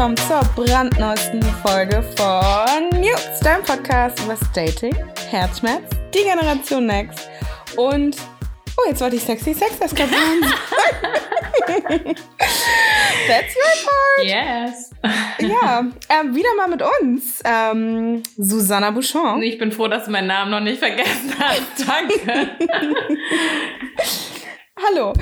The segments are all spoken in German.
willkommen zur brandneuesten Folge von News, deinem Podcast über Dating, Herzschmerz, die Generation Next und oh, jetzt wollte ich sexy Sex das That's my part. Yes. Ja, ähm, wieder mal mit uns, ähm, Susanna Bouchon. Ich bin froh, dass du meinen Namen noch nicht vergessen hast. Danke. Hallo.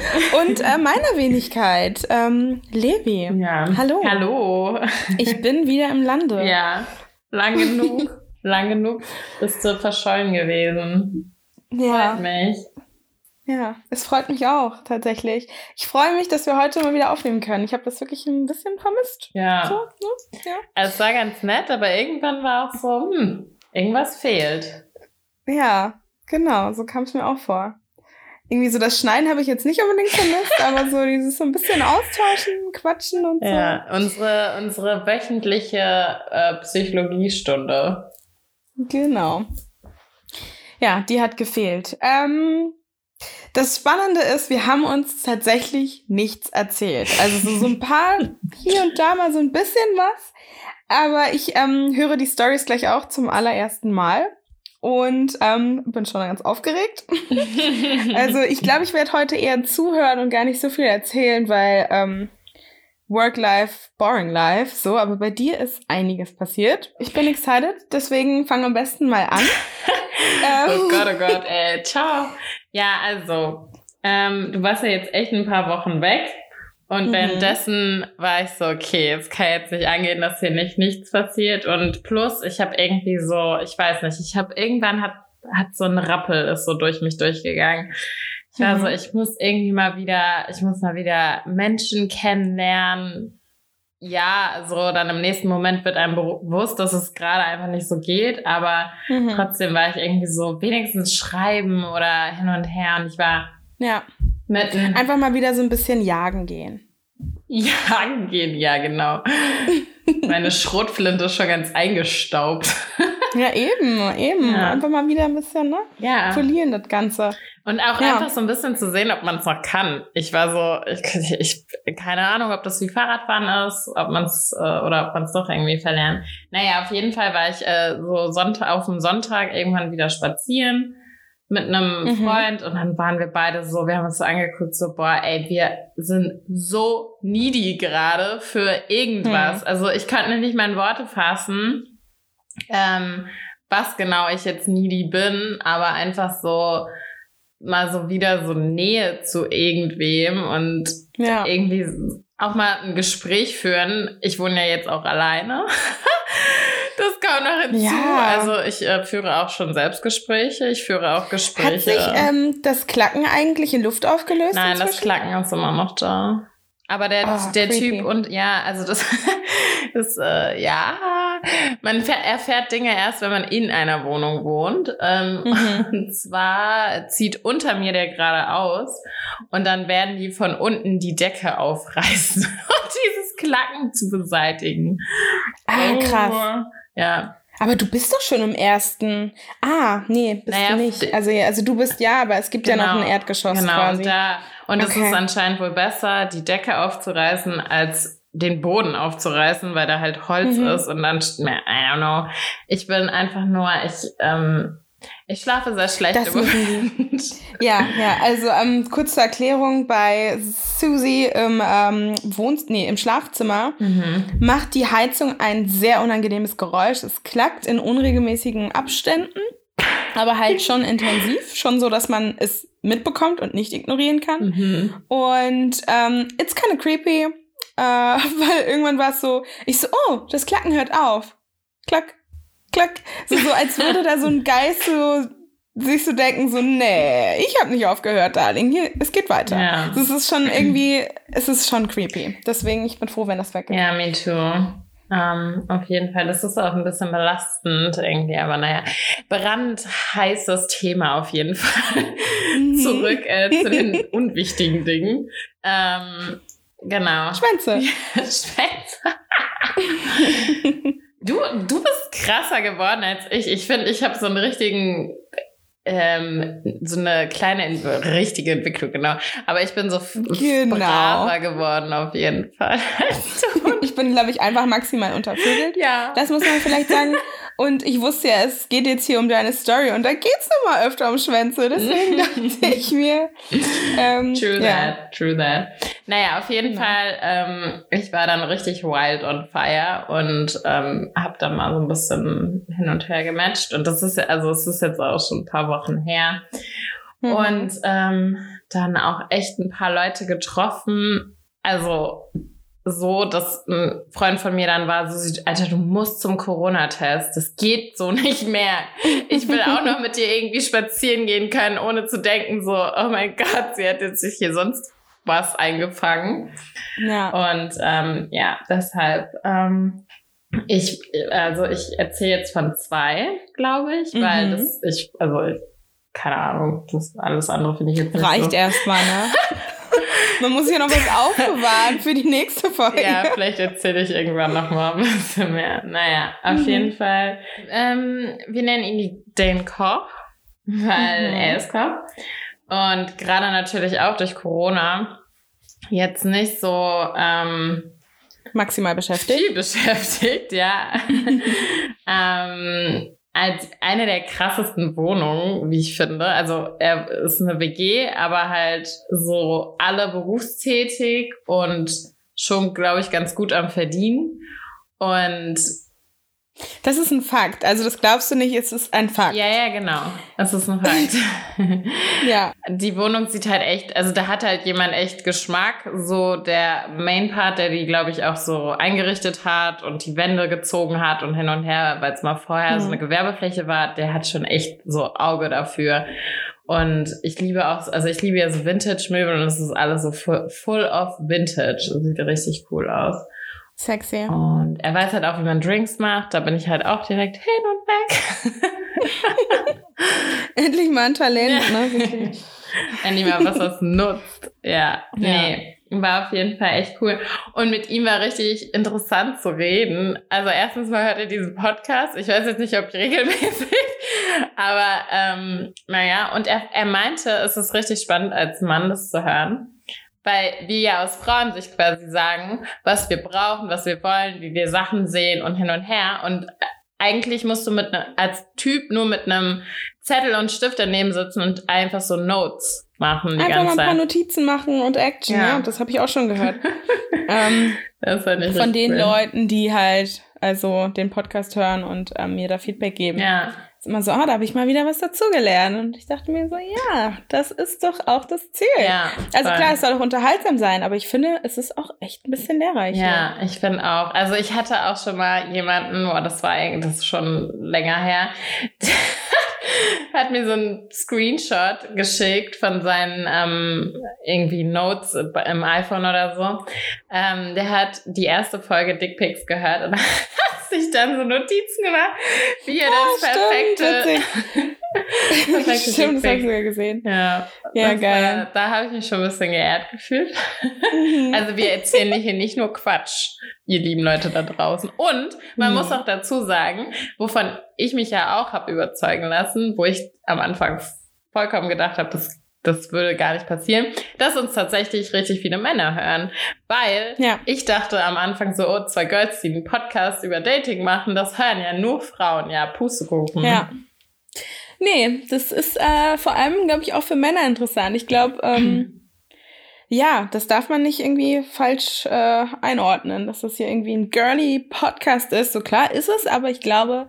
Und äh, meiner Wenigkeit, ähm, Levi. Ja. Hallo. Hallo. Ich bin wieder im Lande. Ja. Lang genug. lang genug bist du verschollen gewesen. Ja. Freut mich. Ja, es freut mich auch, tatsächlich. Ich freue mich, dass wir heute mal wieder aufnehmen können. Ich habe das wirklich ein bisschen vermisst. Ja. So, ne? ja. Also es war ganz nett, aber irgendwann war auch so, hm, irgendwas fehlt. Ja, genau, so kam es mir auch vor irgendwie so das Schneiden habe ich jetzt nicht unbedingt vermisst, aber so dieses so ein bisschen austauschen, quatschen und so. Ja, unsere, unsere wöchentliche äh, Psychologiestunde. Genau. Ja, die hat gefehlt. Ähm, das Spannende ist, wir haben uns tatsächlich nichts erzählt. Also so, so ein paar hier und da mal so ein bisschen was. Aber ich ähm, höre die Stories gleich auch zum allerersten Mal und ähm, bin schon ganz aufgeregt. also ich glaube, ich werde heute eher zuhören und gar nicht so viel erzählen, weil ähm, Work-Life, Boring Life, so, aber bei dir ist einiges passiert. Ich bin excited, deswegen fang am besten mal an. ähm, oh Gott, oh Gott, ey, ciao. Ja, also, ähm, du warst ja jetzt echt ein paar Wochen weg. Und mhm. währenddessen war ich so, okay, es kann jetzt nicht angehen, dass hier nicht nichts passiert. Und plus, ich habe irgendwie so, ich weiß nicht, ich habe irgendwann hat, hat so ein Rappel ist so durch mich durchgegangen. Ich war mhm. so, ich muss irgendwie mal wieder, ich muss mal wieder Menschen kennenlernen. Ja, so dann im nächsten Moment wird einem bewusst, dass es gerade einfach nicht so geht, aber mhm. trotzdem war ich irgendwie so wenigstens schreiben oder hin und her und ich war ja Mitten. Einfach mal wieder so ein bisschen jagen gehen. Jagen gehen, ja, genau. Meine Schrotflinte ist schon ganz eingestaubt. ja, eben, eben. Ja. Einfach mal wieder ein bisschen, ne? Ja. Polieren das Ganze. Und auch ja. einfach so ein bisschen zu sehen, ob man es noch kann. Ich war so, ich, ich keine Ahnung, ob das wie Fahrradfahren ist, ob man es äh, oder ob man es doch irgendwie verlernt. Naja, auf jeden Fall war ich äh, so Sonntag, auf dem Sonntag irgendwann wieder spazieren mit einem mhm. Freund und dann waren wir beide so, wir haben uns so angeguckt, so, boah, ey, wir sind so needy gerade für irgendwas. Mhm. Also ich könnte nicht mal in Worte fassen, ähm, was genau ich jetzt needy bin, aber einfach so mal so wieder so Nähe zu irgendwem und ja. irgendwie auch mal ein Gespräch führen. Ich wohne ja jetzt auch alleine. Das kam noch hinzu. Ja. Also ich äh, führe auch schon Selbstgespräche. Ich führe auch Gespräche. Hat sich ähm, das Klacken eigentlich in Luft aufgelöst? Nein, inzwischen? das Klacken ist immer noch da. Aber der, oh, der Typ und ja, also das, das äh, ja, man fährt, erfährt Dinge erst, wenn man in einer Wohnung wohnt. Ähm, mhm. Und zwar zieht unter mir der gerade aus und dann werden die von unten die Decke aufreißen, um dieses Klacken zu beseitigen. Ah, krass. Ja. Aber du bist doch schon im ersten. Ah, nee, bist naja, du nicht. Also, also du bist ja, aber es gibt genau, ja noch ein genau. Erdgeschoss genau, quasi. Da, und okay. es ist anscheinend wohl besser, die Decke aufzureißen, als den Boden aufzureißen, weil da halt Holz mhm. ist und dann, I don't know. Ich bin einfach nur, ich, ähm, ich schlafe sehr schlecht das im Moment. Ja, ja, also ähm, kurze Erklärung, bei Susie im, ähm, Wohn nee, im Schlafzimmer mhm. macht die Heizung ein sehr unangenehmes Geräusch. Es klackt in unregelmäßigen Abständen, aber halt schon intensiv, schon so, dass man es mitbekommt und nicht ignorieren kann. Mhm. Und ähm, it's kind of creepy, äh, weil irgendwann war es so, ich so, oh, das Klacken hört auf. Klack, klack. So, so als würde da so ein Geist so sich so denken, so, nee, ich habe nicht aufgehört, Darling. Hier, es geht weiter. Ja. Das ist schon irgendwie, es ist schon creepy. Deswegen, ich bin froh, wenn das weg ist. Ja, me too. Um, ähm, auf jeden Fall, das ist auch ein bisschen belastend irgendwie, aber naja, brandheißes Thema auf jeden Fall. Mhm. Zurück äh, zu den unwichtigen Dingen. Ähm, genau. Schwänze. Schwänze. Du, du bist krasser geworden als ich. Ich finde, ich habe so einen richtigen ähm, so eine kleine, richtige Entwicklung, genau. Aber ich bin so genau. braver geworden auf jeden Fall. ich bin, glaube ich, einfach maximal untervögelt. Ja. Das muss man vielleicht sagen. Und ich wusste ja, es geht jetzt hier um deine Story und da geht es nochmal öfter um Schwänze. Deswegen dachte ich mir. Ähm, true ja. that, true that. Naja, auf jeden genau. Fall, ähm, ich war dann richtig wild on fire und ähm, habe dann mal so ein bisschen hin und her gematcht. Und das ist, also es ist jetzt auch schon ein paar Wochen her. Mhm. Und ähm, dann auch echt ein paar Leute getroffen. Also so, dass ein Freund von mir dann war, so, Alter, du musst zum Corona-Test. Das geht so nicht mehr. Ich will auch noch mit dir irgendwie spazieren gehen können, ohne zu denken, so, oh mein Gott, sie hat jetzt sich hier sonst was eingefangen. Ja. Und ähm, ja, deshalb, ähm, ich, also ich erzähle jetzt von zwei, glaube ich, mhm. weil das, ich, also ich, keine Ahnung, das alles andere finde ich jetzt nicht Reicht so. erstmal, ne? Man muss ja noch was aufbewahren für die nächste Folge. Ja, vielleicht erzähle ich irgendwann noch mal ein bisschen mehr. Naja, auf mhm. jeden Fall. Ähm, wir nennen ihn den Koch, weil mhm. er ist Koch. Und gerade natürlich auch durch Corona jetzt nicht so ähm, maximal beschäftigt. Viel beschäftigt, ja. ähm, als eine der krassesten Wohnungen, wie ich finde. Also er ist eine WG, aber halt so alle berufstätig und schon, glaube ich, ganz gut am Verdienen. Und das ist ein Fakt. Also das glaubst du nicht, es ist ein Fakt. Ja, ja, genau. Es ist ein Fakt. ja. Die Wohnung sieht halt echt, also da hat halt jemand echt Geschmack. So der Main Part, der die, glaube ich, auch so eingerichtet hat und die Wände gezogen hat und hin und her, weil es mal vorher mhm. so eine Gewerbefläche war, der hat schon echt so Auge dafür. Und ich liebe auch, also ich liebe ja so Vintage-Möbel und es ist alles so full, full of Vintage. Das sieht richtig cool aus. Sexy. Und er weiß halt auch, wie man Drinks macht. Da bin ich halt auch direkt hin und weg. Endlich mal ein Talent, ja. ne? Endlich mal was, was nutzt. Ja, nee. War auf jeden Fall echt cool. Und mit ihm war richtig interessant zu reden. Also erstens mal hört er diesen Podcast. Ich weiß jetzt nicht, ob regelmäßig, aber ähm, naja. Und er, er meinte, es ist richtig spannend, als Mann das zu hören weil wir ja aus Frauensicht quasi sagen, was wir brauchen, was wir wollen, wie wir Sachen sehen und hin und her. Und eigentlich musst du mit ne, als Typ nur mit einem Zettel und Stift daneben sitzen und einfach so Notes machen. Die einfach mal ein paar Notizen machen und Action, ja. ja das habe ich auch schon gehört. ähm, das ist nicht von den cool. Leuten, die halt also den Podcast hören und ähm, mir da Feedback geben. Ja ist immer so, oh, da habe ich mal wieder was dazugelernt. Und ich dachte mir so, ja, das ist doch auch das Ziel. Ja, also klar, es soll auch unterhaltsam sein, aber ich finde, es ist auch echt ein bisschen lehrreich. Ja, ich finde auch. Also ich hatte auch schon mal jemanden, oh, das war eigentlich, das ist schon länger her, hat mir so ein Screenshot geschickt von seinen ähm, irgendwie Notes im iPhone oder so. Ähm, der hat die erste Folge Dickpics gehört und hat sich dann so Notizen gemacht, wie er das perfekte. perfekte stimmt, das habe ich sogar gesehen. Ja, ja geil. War, da habe ich mich schon ein bisschen geehrt gefühlt. Mhm. also wir erzählen hier nicht nur Quatsch, ihr lieben Leute da draußen. Und man mhm. muss auch dazu sagen, wovon ich mich ja auch habe überzeugen lassen, wo ich am Anfang vollkommen gedacht habe, das das würde gar nicht passieren, dass uns tatsächlich richtig viele Männer hören. Weil ja. ich dachte am Anfang so, oh, zwei Girls, die einen Podcast über Dating machen, das hören ja nur Frauen, ja, Pustekuchen. Ja. Nee, das ist äh, vor allem, glaube ich, auch für Männer interessant. Ich glaube, ähm, ja, das darf man nicht irgendwie falsch äh, einordnen, dass das hier irgendwie ein girly Podcast ist. So klar ist es, aber ich glaube,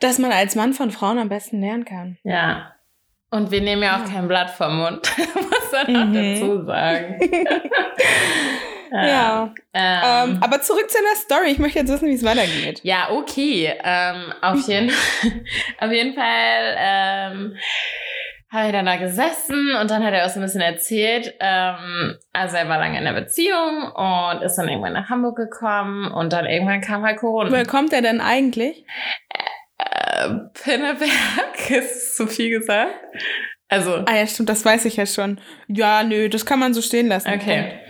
dass man als Mann von Frauen am besten lernen kann. Ja, und wir nehmen ja auch kein Blatt vom Mund, muss man mhm. auch dazu sagen. ja. Ähm, ähm, aber zurück zu der Story. Ich möchte jetzt wissen, wie es weitergeht. Ja, okay. Ähm, auf, jeden, auf jeden Fall ähm, habe ich dann da gesessen und dann hat er auch so ein bisschen erzählt. Ähm, also er war lange in der Beziehung und ist dann irgendwann nach Hamburg gekommen und dann irgendwann kam halt Corona. Woher kommt er denn eigentlich? Äh, Pinneberg ist zu viel gesagt. Also. Ah ja, stimmt, das weiß ich ja schon. Ja, nö, das kann man so stehen lassen. Okay.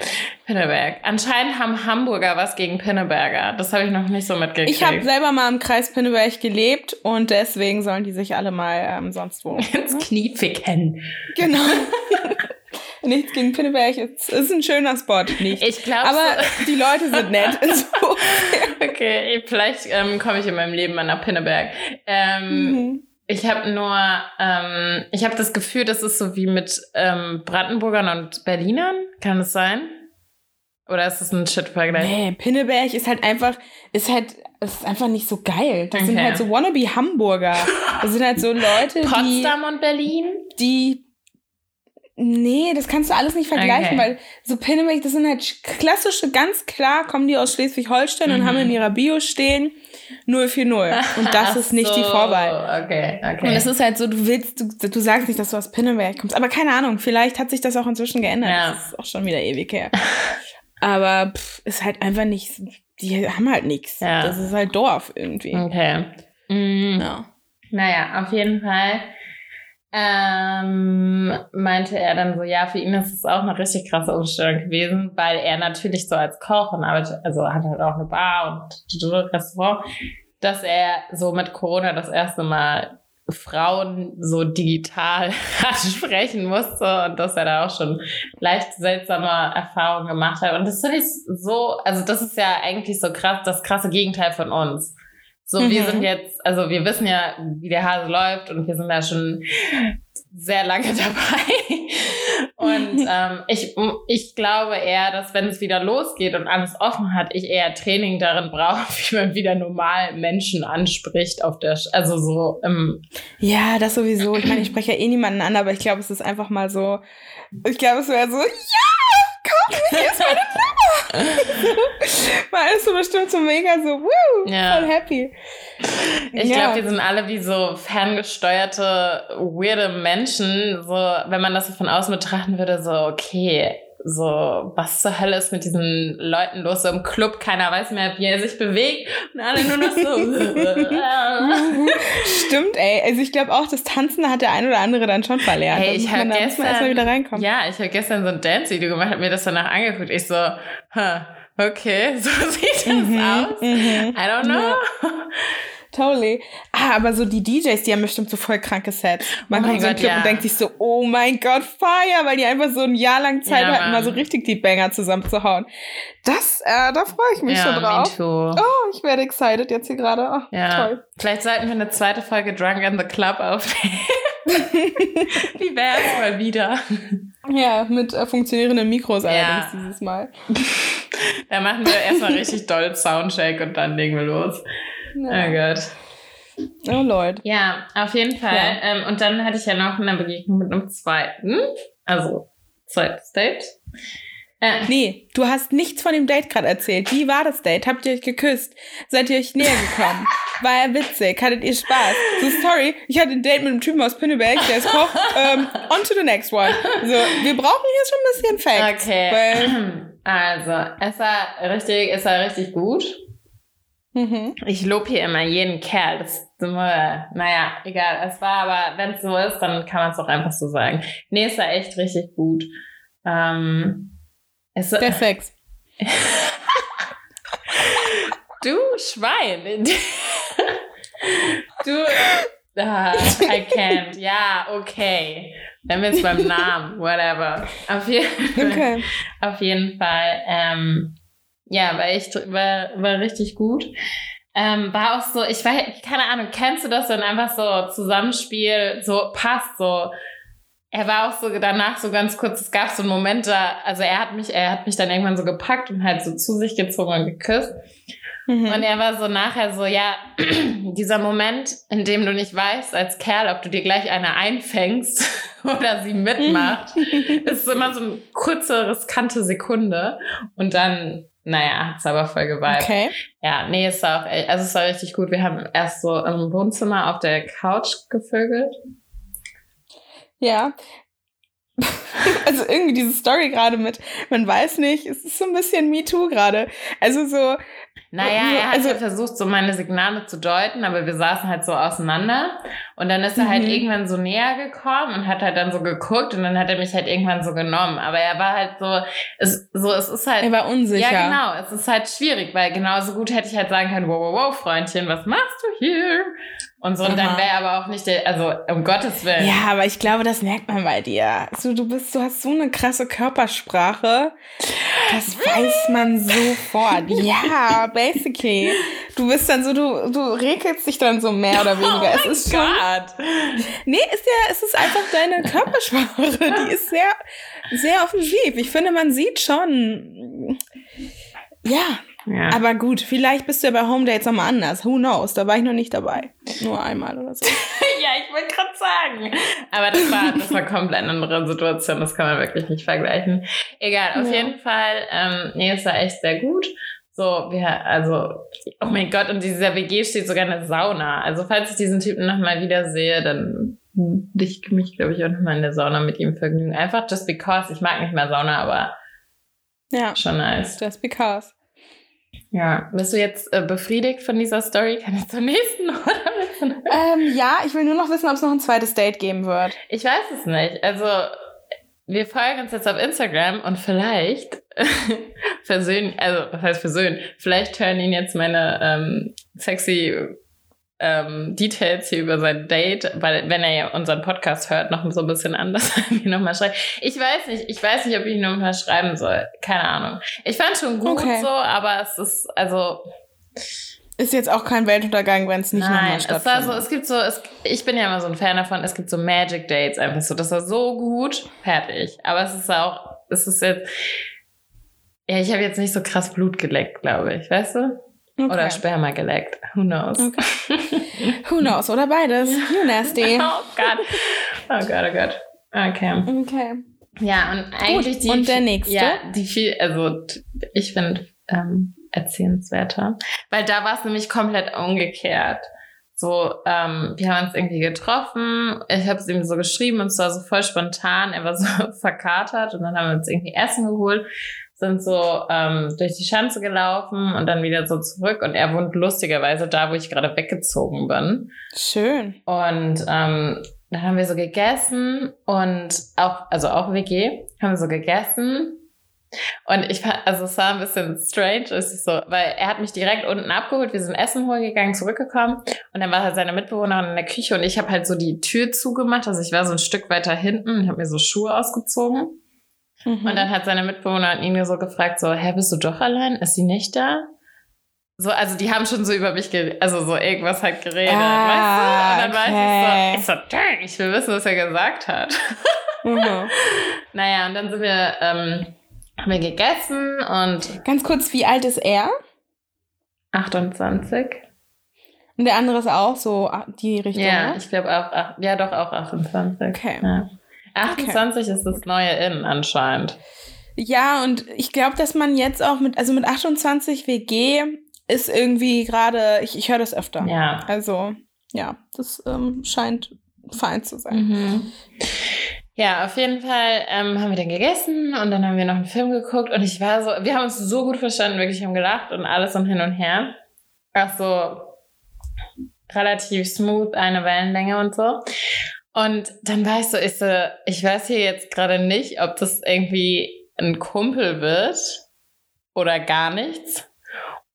Pinneberg. Anscheinend haben Hamburger was gegen Pinneberger. Das habe ich noch nicht so mitgekriegt. Ich habe selber mal im Kreis Pinneberg gelebt und deswegen sollen die sich alle mal ähm, sonst wo ins Knie ficken. Genau. Nichts gegen Pinneberg. Es ist ein schöner Spot, nicht. Ich glaube. Aber die Leute sind nett. okay, vielleicht ähm, komme ich in meinem Leben mal nach Pinneberg. Ähm, mhm. Ich habe nur, ähm, ich habe das Gefühl, das ist so wie mit ähm, Brandenburgern und Berlinern. Kann es sein? Oder ist das ein Shit-Vergleich? Nee, Pinneberg ist halt einfach, ist halt, ist einfach nicht so geil. Das okay. sind halt so wannabe Hamburger. Das sind halt so Leute, Potsdam die. Potsdam und Berlin? Die Nee, das kannst du alles nicht vergleichen, okay. weil so Pinneberg, das sind halt klassische, ganz klar kommen die aus Schleswig-Holstein mhm. und haben in ihrer Bio stehen 040. Und das ist nicht so. die Vorwahl. Okay, okay. Und es ist halt so, du willst, du, du sagst nicht, dass du aus Pinneberg kommst. Aber keine Ahnung, vielleicht hat sich das auch inzwischen geändert. Ja. Das ist auch schon wieder ewig her. Aber pff, ist halt einfach nicht, die haben halt nichts. Ja. Das ist halt Dorf irgendwie. Okay. Mhm. Ja. Naja, auf jeden Fall ähm, meinte er dann so, ja, für ihn ist es auch eine richtig krasse Umstellung gewesen, weil er natürlich so als Koch und arbeitet, also hat halt auch eine Bar und Restaurant, dass er so mit Corona das erste Mal Frauen so digital ansprechen musste und dass er da auch schon leicht seltsame Erfahrungen gemacht hat. Und das finde ich so, also das ist ja eigentlich so krass, das krasse Gegenteil von uns. So, mhm. wir sind jetzt, also wir wissen ja, wie der Hase läuft und wir sind da schon sehr lange dabei. Und ähm, ich, ich glaube eher, dass wenn es wieder losgeht und alles offen hat, ich eher Training darin brauche, wie man wieder normal Menschen anspricht auf der, Sch also so im Ja, das sowieso. Ich meine, ich spreche ja eh niemanden an, aber ich glaube, es ist einfach mal so, ich glaube, es wäre so, ja, komm, hier ist meine Man ist so bestimmt so mega so, woo, ja. voll happy. Ich ja. glaube, wir sind alle wie so ferngesteuerte, weirde Menschen. So, wenn man das so von außen betrachten würde, so, okay, so, was zur Hölle ist mit diesen Leuten los? So im Club, keiner weiß mehr, wie er sich bewegt und alle nur noch so. Stimmt, ey. Also ich glaube auch, das Tanzen hat der ein oder andere dann schon verlernt. Hey, ich habe gestern erstmal wieder reinkommen. Ja, ich habe gestern so ein Dance-Video gemacht, habe mir das danach angeguckt. Ich so, huh, okay, so sieht das mhm, aus. Mhm. I don't know. Ja. Totally. Ah, aber so die DJs, die haben bestimmt so voll kranke Sets. Man oh kommt so in Club ja. und denkt sich so, oh mein Gott, Feier, weil die einfach so ein Jahr lang Zeit ja, hatten, mal so richtig die Banger zusammenzuhauen. Das, äh, da freue ich mich ja, schon drauf. Oh, ich werde excited jetzt hier gerade. Oh, ja. Toll. Vielleicht sollten wir eine zweite Folge Drunk in the Club aufnehmen. Wie wär's mal wieder? Ja, mit äh, funktionierenden Mikros allerdings dieses Mal. da machen wir erstmal richtig doll Soundcheck und dann legen wir los. Oh Gott. Oh Lord. Ja, auf jeden Fall. Ja. Ähm, und dann hatte ich ja noch eine Begegnung mit einem zweiten. Also, zweites Date. Äh, nee, du hast nichts von dem Date gerade erzählt. Wie war das Date? Habt ihr euch geküsst? Seid ihr euch näher gekommen? War er witzig? Hattet ihr Spaß? So, sorry, ich hatte ein Date mit einem Typen aus Pinneberg, der ist Koch. Um, on to the next one. So, wir brauchen hier schon ein bisschen Facts. Okay. also, es war richtig, es war richtig gut. Mhm. Ich lobe hier immer jeden Kerl. Das, naja, egal. Es war aber, wenn es so ist, dann kann man es auch einfach so sagen. Nee, es war echt richtig gut. Ähm, es, Der Sex. du Schwein. du. Ah, I can't. Ja, okay. Dann wir es beim Namen, whatever. Auf, je okay. auf jeden Fall. Ähm, ja, war echt, war, war richtig gut. Ähm, war auch so, ich weiß, keine Ahnung, kennst du das, wenn einfach so Zusammenspiel so passt, so. Er war auch so danach so ganz kurz, es gab so einen Moment da, also er hat mich, er hat mich dann irgendwann so gepackt und halt so zu sich gezogen und geküsst. Mhm. Und er war so nachher so, ja, dieser Moment, in dem du nicht weißt als Kerl, ob du dir gleich eine einfängst oder sie mitmacht, ist immer so eine kurze, riskante Sekunde. Und dann naja, hat's aber voll geweibt. Okay. Ja, nee, es war auch, also es war richtig gut. Wir haben erst so im Wohnzimmer auf der Couch gevögelt. Ja. also irgendwie diese Story gerade mit, man weiß nicht, es ist so ein bisschen MeToo gerade. Also so. Naja, er hat also, ja versucht, so meine Signale zu deuten, aber wir saßen halt so auseinander. Und dann ist er halt mhm. halt irgendwann so näher gekommen und hat halt dann so geguckt und dann hat er mich halt irgendwann so genommen. Aber er war halt so, es, so, es ist halt. Er war unsicher. Ja, genau. Es ist halt schwierig, weil genauso gut hätte ich halt sagen können, wow, wow, wow, Freundchen, was machst du hier? Und so, und dann wäre aber auch nicht der, also um Gottes Willen. Ja, aber ich glaube, das merkt man bei dir. Also, du bist, du hast so eine krasse Körpersprache. Das weiß man sofort. Ja, basically. Du bist dann so, du, du regelst dich dann so mehr oder weniger. Oh es ist schon. Nee, ist ja, es ist einfach deine Körpersprache. Die ist sehr, sehr offensiv. Ich finde, man sieht schon. Ja, ja. Aber gut, vielleicht bist du ja bei Home Dates nochmal anders. Who knows? Da war ich noch nicht dabei. Nur einmal oder so. ja, ich wollte gerade sagen. Aber das war, das war komplett eine andere Situation. Das kann man wirklich nicht vergleichen. Egal, auf ja. jeden Fall. Ähm, nee, es war echt sehr gut. So, wir, also, oh mein Gott, und dieser WG steht sogar eine Sauna. Also, falls ich diesen Typen nochmal wieder sehe, dann würde ich mich, glaube ich, auch nochmal in der Sauna mit ihm vergnügen. Einfach just because. Ich mag nicht mehr Sauna, aber ja, schon nice. Just because. Ja, bist du jetzt äh, befriedigt von dieser Story? Kann ich zur nächsten oder? ähm, ja, ich will nur noch wissen, ob es noch ein zweites Date geben wird. Ich weiß es nicht. Also, wir folgen uns jetzt auf Instagram und vielleicht versöhnen, also was heißt versöhnen? Vielleicht hören ihn jetzt meine ähm, sexy ähm, Details hier über sein Date, weil wenn er ja unseren Podcast hört, noch so ein bisschen anders nochmal schreibt. Ich weiß nicht, ich weiß nicht, ob ich ihn nochmal schreiben soll. Keine Ahnung. Ich fand schon gut okay. so, aber es ist, also. Ist jetzt auch kein Weltuntergang, wenn es nicht nochmal stattfindet. Nein, es, so, es gibt so, es, ich bin ja immer so ein Fan davon, es gibt so Magic Dates einfach so, das war so gut, fertig. Aber es ist auch, es ist jetzt, ja, ich habe jetzt nicht so krass Blut geleckt, glaube ich, weißt du? Okay. Oder Sperma geleckt. Who knows? Okay. Who knows? Oder beides. You nasty. oh Gott. Oh Gott, oh Gott. Okay. Okay. Ja, und eigentlich Gut. die. Und der nächste? Ja, die viel, also ich finde ähm, erzählenswerter. Weil da war es nämlich komplett umgekehrt. So, ähm, wir haben uns irgendwie getroffen. Ich habe es ihm so geschrieben und es war so voll spontan. Er war so verkatert und dann haben wir uns irgendwie Essen geholt sind so ähm, durch die Schanze gelaufen und dann wieder so zurück. Und er wohnt lustigerweise da, wo ich gerade weggezogen bin. Schön. Und ähm, dann haben wir so gegessen und auch, also auch WG, haben wir so gegessen. Und ich fand, also es war ein bisschen strange, ist so, weil er hat mich direkt unten abgeholt, wir sind Essen holen gegangen, zurückgekommen und dann war halt seine Mitbewohnerin in der Küche und ich habe halt so die Tür zugemacht, also ich war so ein Stück weiter hinten und habe mir so Schuhe ausgezogen. Mhm. Und dann hat seine Mitbewohner ihn so gefragt, so, hä, bist du doch allein? Ist sie nicht da? So, also die haben schon so über mich, geredet, also so irgendwas halt geredet, ah, weißt du? Und dann okay. war ich so, ich so, dang, ich will wissen, was er gesagt hat. Mhm. naja, und dann sind wir, ähm, haben wir gegessen und... Ganz kurz, wie alt ist er? 28. Und der andere ist auch so die Richtung? Ja, ne? ich glaube auch, ja doch auch 28. Okay. Ja. 28 okay. ist das neue In anscheinend. Ja, und ich glaube, dass man jetzt auch mit, also mit 28 WG ist irgendwie gerade, ich, ich höre das öfter. Ja. Also, ja, das ähm, scheint fein zu sein. Mhm. Ja, auf jeden Fall ähm, haben wir dann gegessen und dann haben wir noch einen Film geguckt und ich war so, wir haben uns so gut verstanden, wirklich haben gelacht und alles und hin und her. Ach so, relativ smooth, eine Wellenlänge und so. Und dann war ich so, ich so, ich weiß hier jetzt gerade nicht, ob das irgendwie ein Kumpel wird oder gar nichts.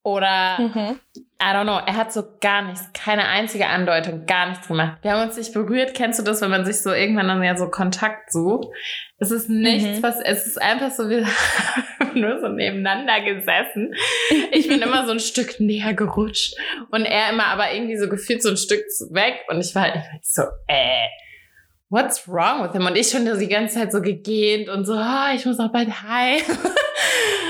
Oder, mhm. I don't know, er hat so gar nichts, keine einzige Andeutung, gar nichts gemacht. Wir haben uns nicht berührt. Kennst du das, wenn man sich so irgendwann dann ja so Kontakt sucht? Es ist nichts, mhm. was, es ist einfach so, wir haben nur so nebeneinander gesessen. Ich bin immer so ein Stück näher gerutscht und er immer aber irgendwie so gefühlt so ein Stück weg und ich war halt so, äh what's wrong with him? Und ich schon die ganze Zeit so gegähnt und so, oh, ich muss auch bald heim.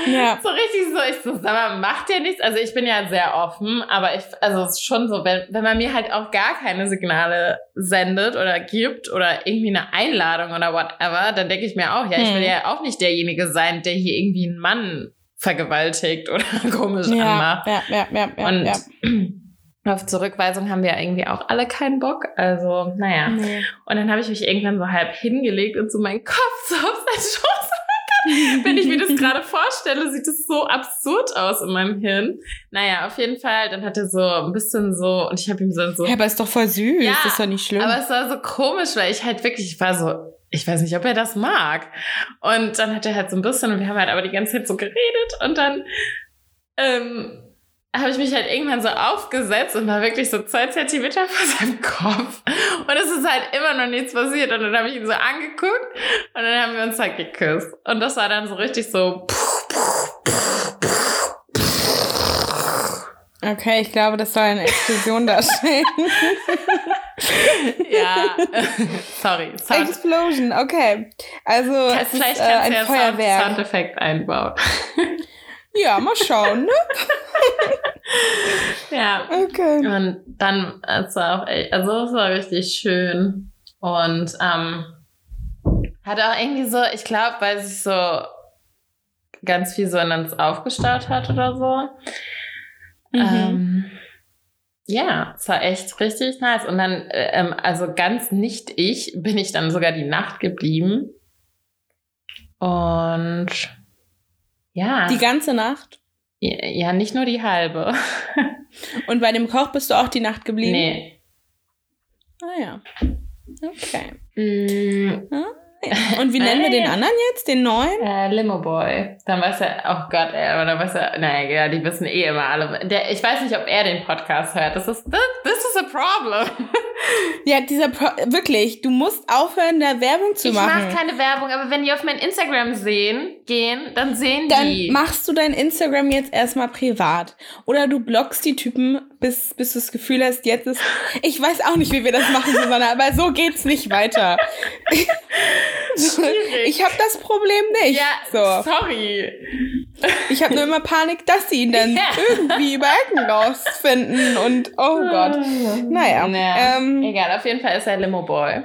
Ja. So richtig so, ich so, sag mal, macht ihr nichts? Also ich bin ja sehr offen, aber ich, also es ist schon so, wenn, wenn man mir halt auch gar keine Signale sendet oder gibt oder irgendwie eine Einladung oder whatever, dann denke ich mir auch, ja, ich will hm. ja auch nicht derjenige sein, der hier irgendwie einen Mann vergewaltigt oder komisch ja, anmacht. Ja, ja, ja, ja. Und ja. Auf Zurückweisung haben wir irgendwie auch alle keinen Bock. Also, naja. Nee. Und dann habe ich mich irgendwann so halb hingelegt und so meinen Kopf so auf seinen Schoß Wenn ich mir das gerade vorstelle, sieht es so absurd aus in meinem Hirn. Naja, auf jeden Fall, dann hat er so ein bisschen so, und ich habe ihm so, so. Ja, aber ist doch voll süß, Ja, das ist doch nicht schlimm. aber es war so komisch, weil ich halt wirklich, ich war so, ich weiß nicht, ob er das mag. Und dann hat er halt so ein bisschen, und wir haben halt aber die ganze Zeit so geredet und dann ähm, habe ich mich halt irgendwann so aufgesetzt und war wirklich so zwei Zentimeter vor seinem Kopf. Und es ist halt immer noch nichts passiert. Und dann habe ich ihn so angeguckt und dann haben wir uns halt geküsst. Und das war dann so richtig so, okay, ich glaube, das soll eine Explosion darstellen. ja, sorry, Sound, Explosion, okay. Also, es ist vielleicht äh, kannst ein ja Sound, Feuerwerk. Soundeffekt einbauen. Ja, mal schauen, ne? Ja, Okay. Und dann, es war auch echt, also es war richtig schön. Und ähm, hat auch irgendwie so, ich glaube, weil sich so ganz viel so in uns aufgestaut hat oder so. Mhm. Ähm, ja, es war echt richtig nice. Und dann, äh, ähm, also ganz nicht ich, bin ich dann sogar die Nacht geblieben. Und ja, Die ganze Nacht. ja, nicht nur die halbe. Und bei dem Koch bist du auch die Nacht geblieben? nee. Ah ja. Okay. Mm, Ja. Und wie nennen wir den anderen jetzt? Den neuen? Äh, Limo Boy. Dann weiß er, oh Gott, ey, aber dann weiß er, naja, ja, die wissen eh immer alle. Der, ich weiß nicht, ob er den Podcast hört. Das ist, this, this is a problem. Ja, dieser Pro wirklich, du musst aufhören, da Werbung zu ich machen. mache keine Werbung, aber wenn die auf mein Instagram sehen, gehen, dann sehen Dann die. machst du dein Instagram jetzt erstmal privat. Oder du blockst die Typen, bis, bis du das Gefühl hast, jetzt ist. Ich weiß auch nicht, wie wir das machen, Susanne, aber so geht's nicht weiter. Schwierig. Ich habe das Problem nicht. ja, So. sorry. Ich habe nur immer Panik, dass sie ihn dann Ja. irgendwie über Ecken rausfinden und oh Gott. Naja. Naja, Ähm, egal, auf jeden Fall ist er Limo Boy.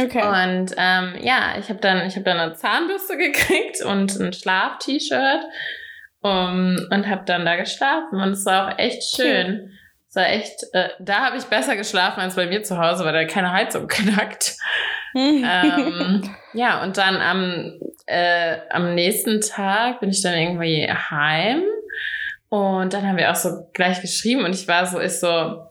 okay. Und ähm, ja, ich habe dann, ich hab dann eine Zahnbürste gekriegt und ein Schlaf-T-Shirt um, und habe dann da geschlafen. Und es war auch echt schön. Es war echt, äh, da habe ich besser geschlafen als bei mir zu Hause, weil da keine Heizung knackt. ähm, ja, und dann am, äh, am nächsten Tag bin ich dann irgendwie heim. Und dann haben wir auch so gleich geschrieben und ich war so, ist so,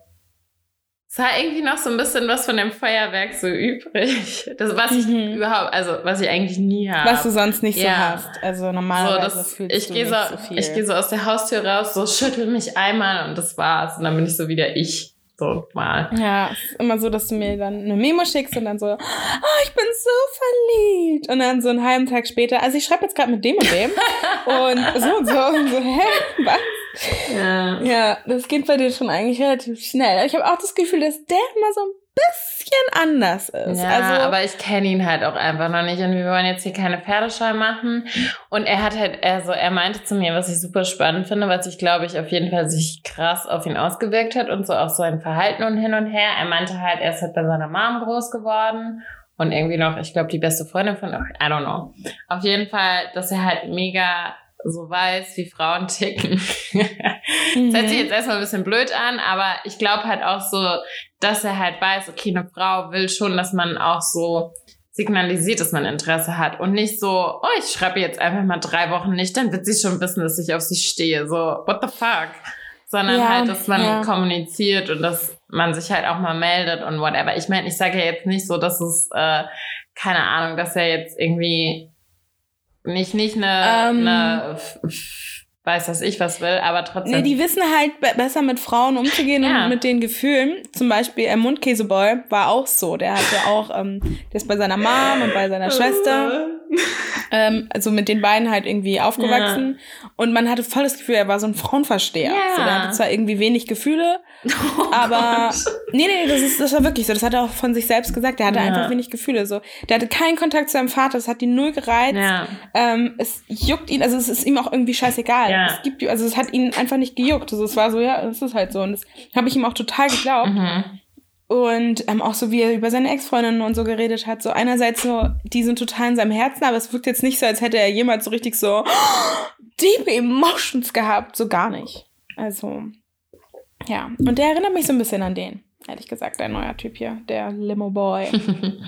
es war irgendwie noch so ein bisschen was von dem Feuerwerk so übrig. Das, was ich Mhm. überhaupt, also was ich eigentlich nie habe. Was du sonst nicht so Ja. hast. Also so, normalerweise das, fühlst ich du gehe nicht so, so viel. ich gehe so aus der Haustür raus, so schüttel mich einmal und das war's. Und dann bin ich so wieder ich. So mal. Ja, es ist immer so, dass du mir dann eine Memo schickst und dann so, oh, ich bin so verliebt. Und dann so einen halben Tag später, also ich schreibe jetzt gerade mit dem und dem. und so und so und so, hä, was? Ja. Ja, das geht bei dir schon eigentlich relativ schnell. Ich habe auch das Gefühl, dass der immer so ein bisschen anders ist. Ja, also, aber ich kenne ihn halt auch einfach noch nicht und wir wollen jetzt hier keine Pferdescheu machen. Und er hat halt, also er meinte zu mir, was ich super spannend finde, was ich glaube ich auf jeden Fall sich krass auf ihn ausgewirkt hat und so auch sein Verhalten und hin und her. Er meinte halt, er ist halt bei seiner Mom groß geworden und irgendwie noch, ich glaube, die beste Freundin von, I don't know. Auf jeden Fall, dass er halt mega so weiß, wie Frauen ticken. Mhm. Das hört sich jetzt erstmal ein bisschen blöd an, aber ich glaube halt auch so, dass er halt weiß, okay, eine Frau will schon, dass man auch so signalisiert, dass man Interesse hat und nicht so, oh, ich schreibe jetzt einfach mal drei Wochen nicht, dann wird sie schon wissen, dass ich auf sie stehe. So, what the fuck? Sondern Ja, halt, dass man ja. kommuniziert und dass man sich halt auch mal meldet und whatever. Ich meine, ich sage ja jetzt nicht so, dass es, äh, keine Ahnung, dass er jetzt irgendwie nicht, nicht eine, Ähm. eine weiß was ich was will, aber trotzdem. Nee, die wissen halt be besser mit Frauen umzugehen Ja. und mit den Gefühlen. Zum Beispiel äh, Mundkäseboy war auch so. Der hatte auch, ähm, der ist bei seiner Mom und bei seiner Schwester, ähm, also mit den beiden halt irgendwie aufgewachsen. Und man hatte voll das Gefühl, er war so ein Frauenversteher. Ja. So, der hatte zwar irgendwie wenig Gefühle, Oh aber Gott. nee, nee, das, ist, das war wirklich so. Das hat er auch von sich selbst gesagt. Der hatte Ja. einfach wenig Gefühle. So, der hatte keinen Kontakt zu seinem Vater. Das hat ihn null gereizt. Ja. Ähm, es juckt ihn, also es ist ihm auch irgendwie scheißegal. Ja. Es gibt, also es hat ihn einfach nicht gejuckt. Also es war so, ja, es ist halt so. Und das habe ich ihm auch total geglaubt. Mhm. Und ähm, auch so, wie er über seine Ex-Freundinnen und so geredet hat. So einerseits so, die sind total in seinem Herzen, aber es wirkt jetzt nicht so, als hätte er jemals so richtig so deep Emotions gehabt. So gar nicht. Also, ja. Und der erinnert mich so ein bisschen an den, ehrlich gesagt, der neuer Typ hier, der Limo Boy.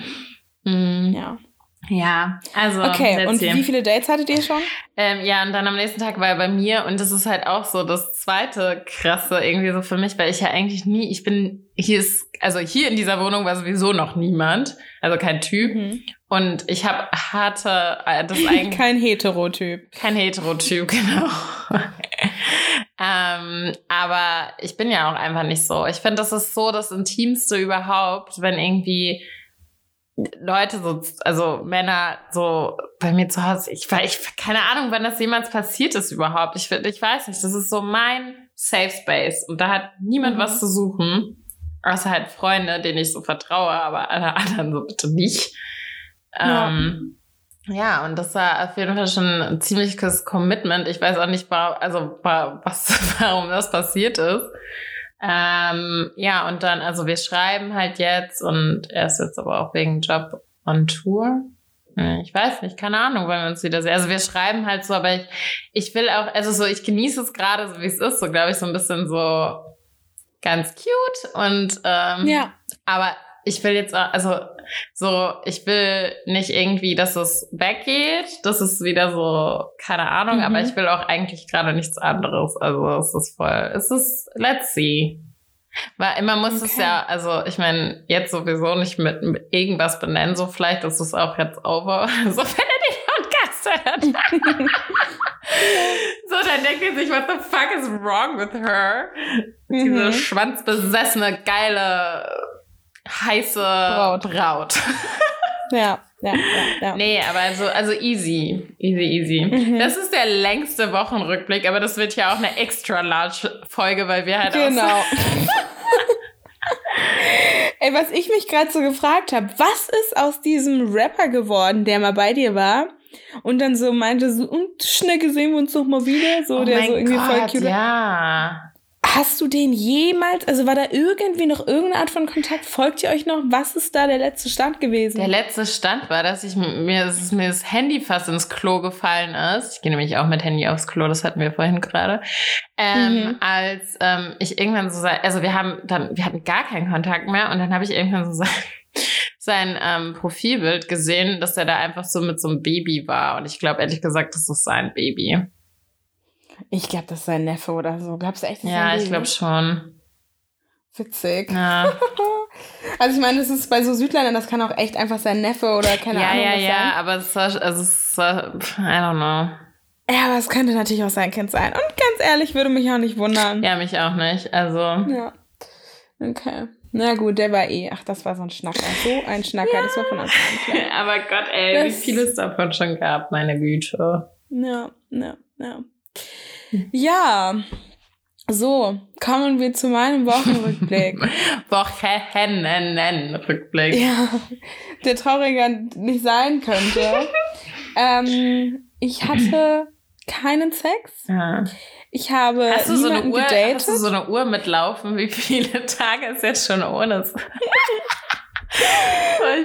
Mhm. Ja. Ja, also. Okay, und wie viele Dates hattet ihr schon? Ähm, ja, und dann am nächsten Tag war er bei mir und das ist halt auch so das zweite krasse irgendwie so für mich, weil ich ja eigentlich nie, ich bin, hier ist, also hier in dieser Wohnung war sowieso noch niemand, also kein Typ. Mhm. Und ich habe harte, äh, das eigentlich. kein Heterotyp. Kein Heterotyp, genau. ähm, aber ich bin ja auch einfach nicht so. Ich finde, das ist so das Intimste überhaupt, wenn irgendwie Leute so, also Männer so bei mir zu Hause, ich, ich keine Ahnung, wann das jemals passiert ist überhaupt. Ich, ich weiß nicht, das ist so mein Safe Space und da hat niemand mhm. was zu suchen, außer halt Freunde, denen ich so vertraue, aber alle anderen so bitte nicht. Ja. Ähm, ja, und das war auf jeden Fall schon ein ziemliches Commitment. Ich weiß auch nicht, also was, warum das passiert ist. Ähm, ja, und dann, also wir schreiben halt jetzt und er ist jetzt aber auch wegen Job on Tour. Ich weiß nicht, keine Ahnung, wann wir uns wieder sehen. Also wir schreiben halt so, aber ich, ich will auch, also so, ich genieße es gerade so, wie es ist, so glaube ich, so ein bisschen so ganz cute und ähm, ja. aber ich will jetzt, also so, ich will nicht irgendwie, dass es weggeht. Das ist wieder so, keine Ahnung, mhm. aber ich will auch eigentlich gerade nichts anderes. Also es ist voll, es ist, let's see. Weil man muss okay. es ja, also ich meine, jetzt sowieso nicht mit, mit, irgendwas benennen, so vielleicht ist es auch jetzt over. So, wenn er den Podcast hört. so, dann denkt er sich, what the fuck is wrong with her? Mhm. Diese schwanzbesessene, geile heiße Braut. Braut. ja. Ja, ja, ja. Nee, aber also, also easy. Easy, easy. Mhm. Das ist der längste Wochenrückblick, aber das wird ja auch eine extra large Folge, weil wir halt Genau. Ey, was ich mich gerade so gefragt habe, was ist aus diesem Rapper geworden, der mal bei dir war? Und dann so meinte so, und schnell gesehen wir uns doch mal wieder, so oh der so irgendwie Gott, voll cute. Ja. Hast du den jemals, also war da irgendwie noch irgendeine Art von Kontakt? Folgt ihr euch noch? Was ist da der letzte Stand gewesen? Der letzte Stand war, dass ich mir, dass mir das Handy fast ins Klo gefallen ist. Ich gehe nämlich auch mit Handy aufs Klo, das hatten wir vorhin gerade. Ähm, mhm. Als ähm, ich irgendwann so, also wir haben dann, wir hatten gar keinen Kontakt mehr und dann habe ich irgendwann so sein, sein ähm, Profilbild gesehen, dass er da einfach so mit so einem Baby war. Und ich glaube ehrlich gesagt, das ist sein Baby. Ich glaube, das ist sein Neffe oder so. Glaubst du echt? Ja, ich glaube schon. Witzig. Ja. also ich meine, das ist bei so Südländern, das kann auch echt einfach sein Neffe oder keine ja, Ahnung ja, was ja, sein. Ja, aber es war, also es war, I don't know. Ja, aber es könnte natürlich auch sein Kind sein. Und ganz ehrlich, würde mich auch nicht wundern. Ja, mich auch nicht. Also. Ja. Okay. Na gut, der war eh. Ach, das war so ein Schnacker. So ein Schnacker, ja. das war von Anfang an klar. aber Gott, ey, das wie viel es davon schon gab, meine Güte. Ja, ja, ja. Ja, so, kommen wir zu meinem Wochenrückblick. Wochenrückblick. Ja, der trauriger nicht sein könnte. ähm, ich hatte keinen Sex. Ja. Ich habe hast du so eine Uhr, gedatet. Hast du so eine Uhr mitlaufen, wie viele Tage es jetzt schon ohne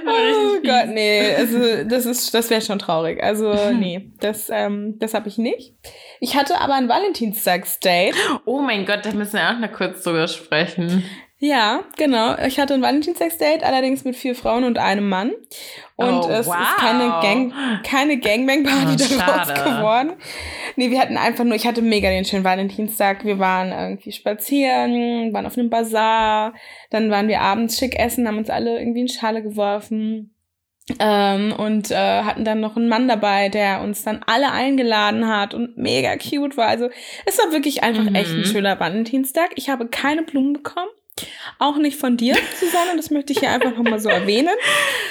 oh Gott, nee, also das ist, das wäre schon traurig. Also nee, das, ähm, das habe ich nicht. Ich hatte aber ein Valentinstagsdate. Oh mein Gott, da müssen wir auch noch kurz drüber sprechen. Ja, genau. Ich hatte ein Valentinstagsdate, allerdings mit vier Frauen und einem Mann. Und oh, es wow. ist keine, Gang, keine Gangbang-Party oh, daraus geworden. Nee, wir hatten einfach nur, ich hatte mega den schönen Valentinstag. Wir waren irgendwie spazieren, waren auf einem Bazar, dann waren wir abends schick essen, haben uns alle irgendwie in Schale geworfen. Ähm, und äh, hatten dann noch einen Mann dabei, der uns dann alle eingeladen hat und mega cute war. Also es war wirklich einfach mhm. echt ein schöner Valentinstag. Ich habe keine Blumen bekommen. Auch nicht von dir, Susanne, das möchte ich hier einfach nochmal so erwähnen.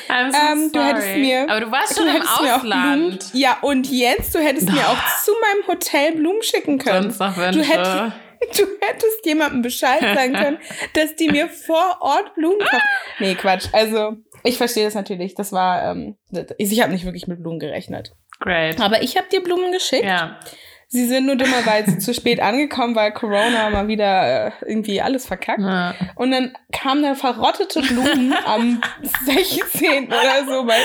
So ähm, du hättest mir. Aber du warst schon im Ausland. Blumen, ja, und jetzt, du hättest mir auch zu meinem Hotel Blumen schicken können. Sonst noch du hättest, du hättest jemandem Bescheid sagen können, dass die mir vor Ort Blumen kaufen. Nee, Quatsch. Also, ich verstehe das natürlich. Das war, ähm, ich habe nicht wirklich mit Blumen gerechnet. Great. Aber ich habe dir Blumen geschickt. Ja. Sie sind nur dummerweise zu spät angekommen, weil Corona mal wieder äh, irgendwie alles verkackt. Ja. Und dann kam da verrottete Blumen am 16. oder so bei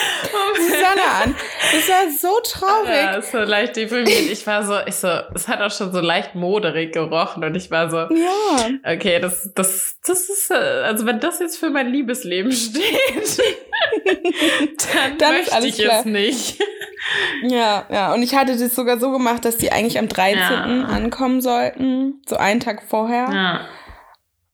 Susanne an. Das war so traurig. Ja, so leicht deprimiert. Ich war so, ich so, es hat auch schon so leicht moderig gerochen und ich war so, ja. okay, das, das, das ist, äh, also wenn das jetzt für mein Liebesleben steht, dann, dann möchte ich klar. es nicht. Ja, ja. Und ich hatte das sogar so gemacht, dass die eigentlich am 13. Ja. ankommen sollten. So einen Tag vorher. Ja.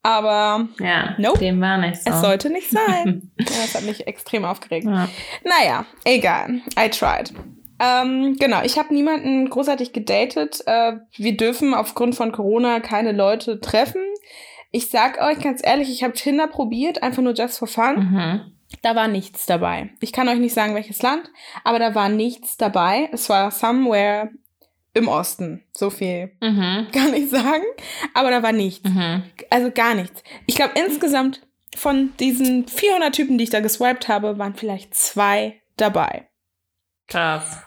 Aber ja, nope, dem war nicht so. Es sollte nicht sein. das hat mich extrem aufgeregt. Ja. Naja, egal. I tried. Ähm, genau, ich habe niemanden großartig gedatet. Äh, wir dürfen aufgrund von Corona keine Leute treffen. Ich sag euch ganz ehrlich, ich habe Tinder probiert, einfach nur just for fun. Mhm. Da war nichts dabei. Ich kann euch nicht sagen, welches Land, aber da war nichts dabei. Es war somewhere im Osten. So viel mhm. kann ich sagen. Aber da war nichts. Mhm. Also gar nichts. Ich glaube, insgesamt von diesen 400 Typen, die ich da geswiped habe, waren vielleicht zwei dabei. Krass.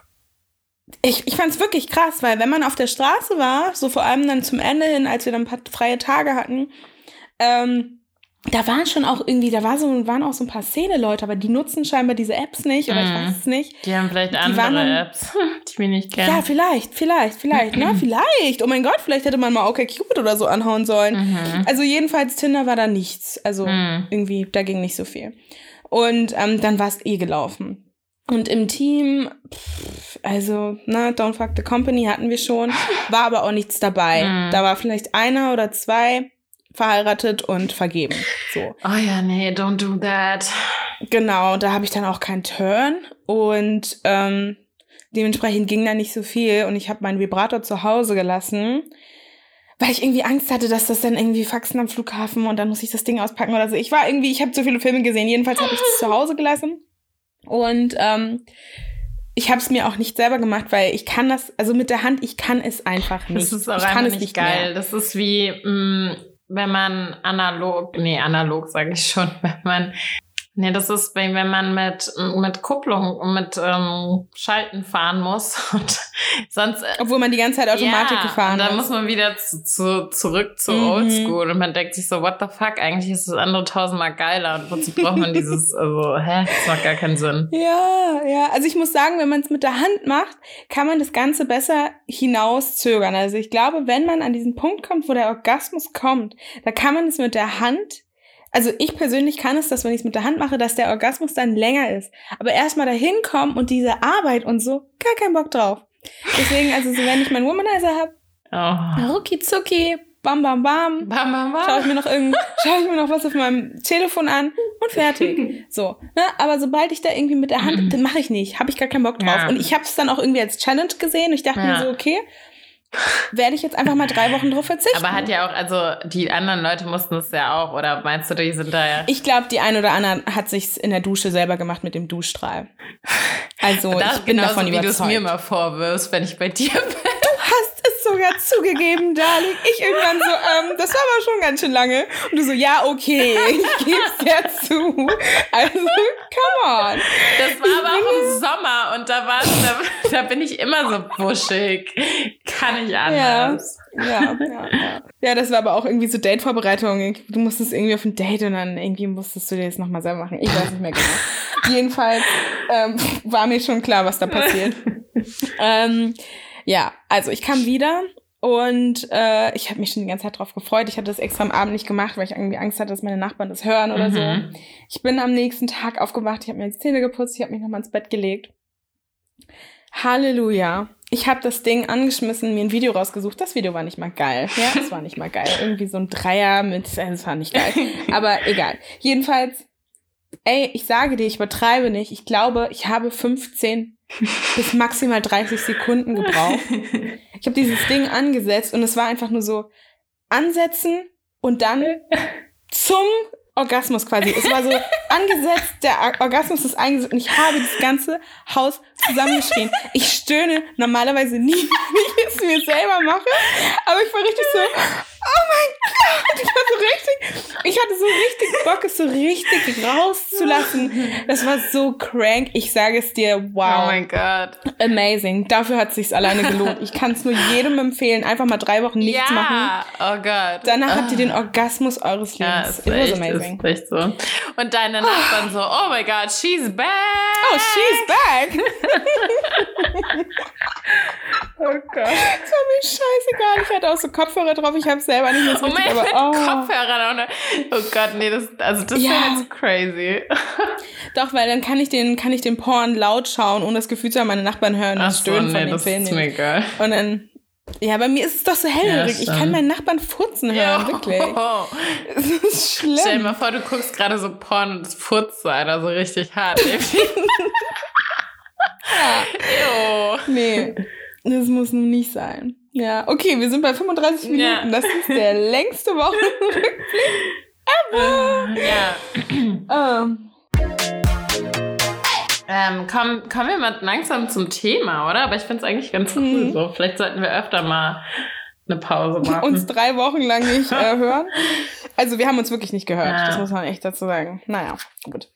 Ich, ich fand es wirklich krass, weil wenn man auf der Straße war, so vor allem dann zum Ende hin, als wir dann ein paar freie Tage hatten, ähm, da waren schon auch irgendwie, da war so, waren auch so ein paar Szene-Leute, aber die nutzen scheinbar diese Apps nicht oder mm. ich weiß es nicht. Die haben vielleicht die andere dann, Apps, die wir nicht kennen. Ja, vielleicht, vielleicht, vielleicht, ne? Vielleicht. Oh mein Gott, vielleicht hätte man mal okay Cupid oder so anhauen sollen. Mhm. Also jedenfalls Tinder war da nichts. Also mhm. irgendwie, da ging nicht so viel. Und ähm, dann war es eh gelaufen. Und im Team, pff, also, na, Don't Fuck the Company hatten wir schon, war aber auch nichts dabei. Mhm. Da war vielleicht einer oder zwei verheiratet und vergeben. So. Oh ja, nee, don't do that. Genau, da habe ich dann auch keinen Turn und ähm, dementsprechend ging da nicht so viel und ich habe meinen Vibrator zu Hause gelassen, weil ich irgendwie Angst hatte, dass das dann irgendwie Faxen am Flughafen und dann muss ich das Ding auspacken oder so. Ich war irgendwie, ich habe zu viele Filme gesehen, jedenfalls habe ich es zu Hause gelassen und ähm, ich habe es mir auch nicht selber gemacht, weil ich kann das, also mit der Hand, ich kann es einfach nicht. Das ist auch ich kann es nicht geil. Mehr. Das ist wie, mh, mm, wenn man analog, nee, analog sage ich schon, wenn man Nee, das ist, wenn man mit, mit Kupplung und mit ähm, Schalten fahren muss und sonst. Äh, Obwohl man die ganze Zeit Automatik ja, gefahren ist. Dann muss man wieder zu, zu, zurück zu mhm. Oldschool und man denkt sich so, what the fuck, eigentlich ist das andere tausendmal geiler und wozu braucht man dieses, also, hä, das macht gar keinen Sinn. Ja, ja, also ich muss sagen, wenn man es mit der Hand macht, kann man das Ganze besser hinauszögern. Also ich glaube, wenn man an diesen Punkt kommt, wo der Orgasmus kommt, da kann man es mit der Hand also ich persönlich kann es, dass wenn ich es mit der Hand mache, dass der Orgasmus dann länger ist. Aber erstmal dahin kommen und diese Arbeit und so, gar keinen Bock drauf. Deswegen, also so, wenn ich meinen Womanizer habe, oh. rucki zucki, bam, bam, bam, bam, bam, bam. schaue ich mir noch irgend, schaue ich mir noch was auf meinem Telefon an und fertig. So, ne? Aber sobald ich da irgendwie mit der Hand, dann mache ich nicht, habe ich gar keinen Bock drauf. Ja. Und ich habe es dann auch irgendwie als Challenge gesehen. Und ich dachte ja. mir so, okay, werde ich jetzt einfach mal drei Wochen drauf verzichten. Aber hat ja auch, also die anderen Leute mussten es ja auch, oder meinst du, die sind da ja? Ich glaube, die eine oder andere hat sich in der Dusche selber gemacht mit dem Duschstrahl. Also ich bin davon wie überzeugt. wie du es mir mal vorwirfst, wenn ich bei dir bin. Hast es sogar zugegeben, Darling. Ich irgendwann so, ähm, das war aber schon ganz schön lange. Und du so, ja, okay, ich gebe es ja zu. Also, come on. Das war aber auch im Sommer und da war da, da bin ich immer so buschig. Kann ich anders. Ja, ja, ja, ja. ja, das war aber auch irgendwie so Date-Vorbereitung. Du musstest irgendwie auf ein Date und dann irgendwie musstest du dir das nochmal selber machen. Ich weiß nicht mehr genau. Jedenfalls ähm, war mir schon klar, was da passiert. ähm, ja, also ich kam wieder und äh, ich habe mich schon die ganze Zeit drauf gefreut. Ich hatte das extra am Abend nicht gemacht, weil ich irgendwie Angst hatte, dass meine Nachbarn das hören oder mhm. so. Ich bin am nächsten Tag aufgewacht, ich habe mir die Zähne geputzt, ich habe mich nochmal ins Bett gelegt. Halleluja. Ich habe das Ding angeschmissen, mir ein Video rausgesucht. Das Video war nicht mal geil. Ja, das war nicht mal geil. Irgendwie so ein Dreier mit, äh, das war nicht geil. Aber egal. Jedenfalls, ey, ich sage dir, ich übertreibe nicht. Ich glaube, ich habe 15 bis maximal 30 Sekunden gebraucht. Ich habe dieses Ding angesetzt und es war einfach nur so ansetzen und dann zum Orgasmus quasi. Es war so angesetzt, der Orgasmus ist eingesetzt und ich habe das ganze Haus zusammengeschrien. Ich stöhne normalerweise nie, wenn ich es mir selber mache, aber ich war richtig so mein Gott, ich war so richtig, ich hatte so richtig Bock, es so richtig rauszulassen. Das war so crank. Ich sage es dir, wow. Oh mein Gott. Amazing. Dafür hat es sich alleine gelohnt. Ich kann es nur jedem empfehlen, einfach mal drei Wochen nichts ja. machen. Oh Gott. Danach habt ihr den Orgasmus eures ja, Lebens. ist It was echt, amazing. Ist echt so. Und deine Nachbarn so, oh my God, she's back. Oh, she's back. Oh Gott. Das war mir scheißegal. Ich hatte auch so Kopfhörer drauf. Ich habe selber nicht mehr so Oh richtig, mein aber oh. Kopfhörern auch noch. Oh Gott, nee, das, also das Ja. wäre jetzt crazy. Doch, weil dann kann ich den, kann ich den Porn laut schauen, ohne das Gefühl zu haben, meine Nachbarn hören Ach das so, Stöhnen von nee, den das Filmen. ist mir egal. Und dann, ja, bei mir ist es doch so hellhörig. Ja, ich kann meinen Nachbarn furzen hören, wirklich. Oh. Es ist Stell dir schlimm. mal vor, du guckst gerade so Porn und es furzt so einer so richtig hart. Ew. Nee, das muss nun nicht sein. Ja, okay, wir sind bei 35 Minuten. Ja. Das ist der längste Wochenrückblick. ja. Ähm, Ähm, komm, kommen wir mal langsam zum Thema, oder? Aber ich finde es eigentlich ganz cool Mhm. so. Vielleicht sollten wir öfter mal eine Pause machen. uns drei Wochen lang nicht äh, hören. Also wir haben uns wirklich nicht gehört. Ja. Das muss man echt dazu sagen. Naja, gut.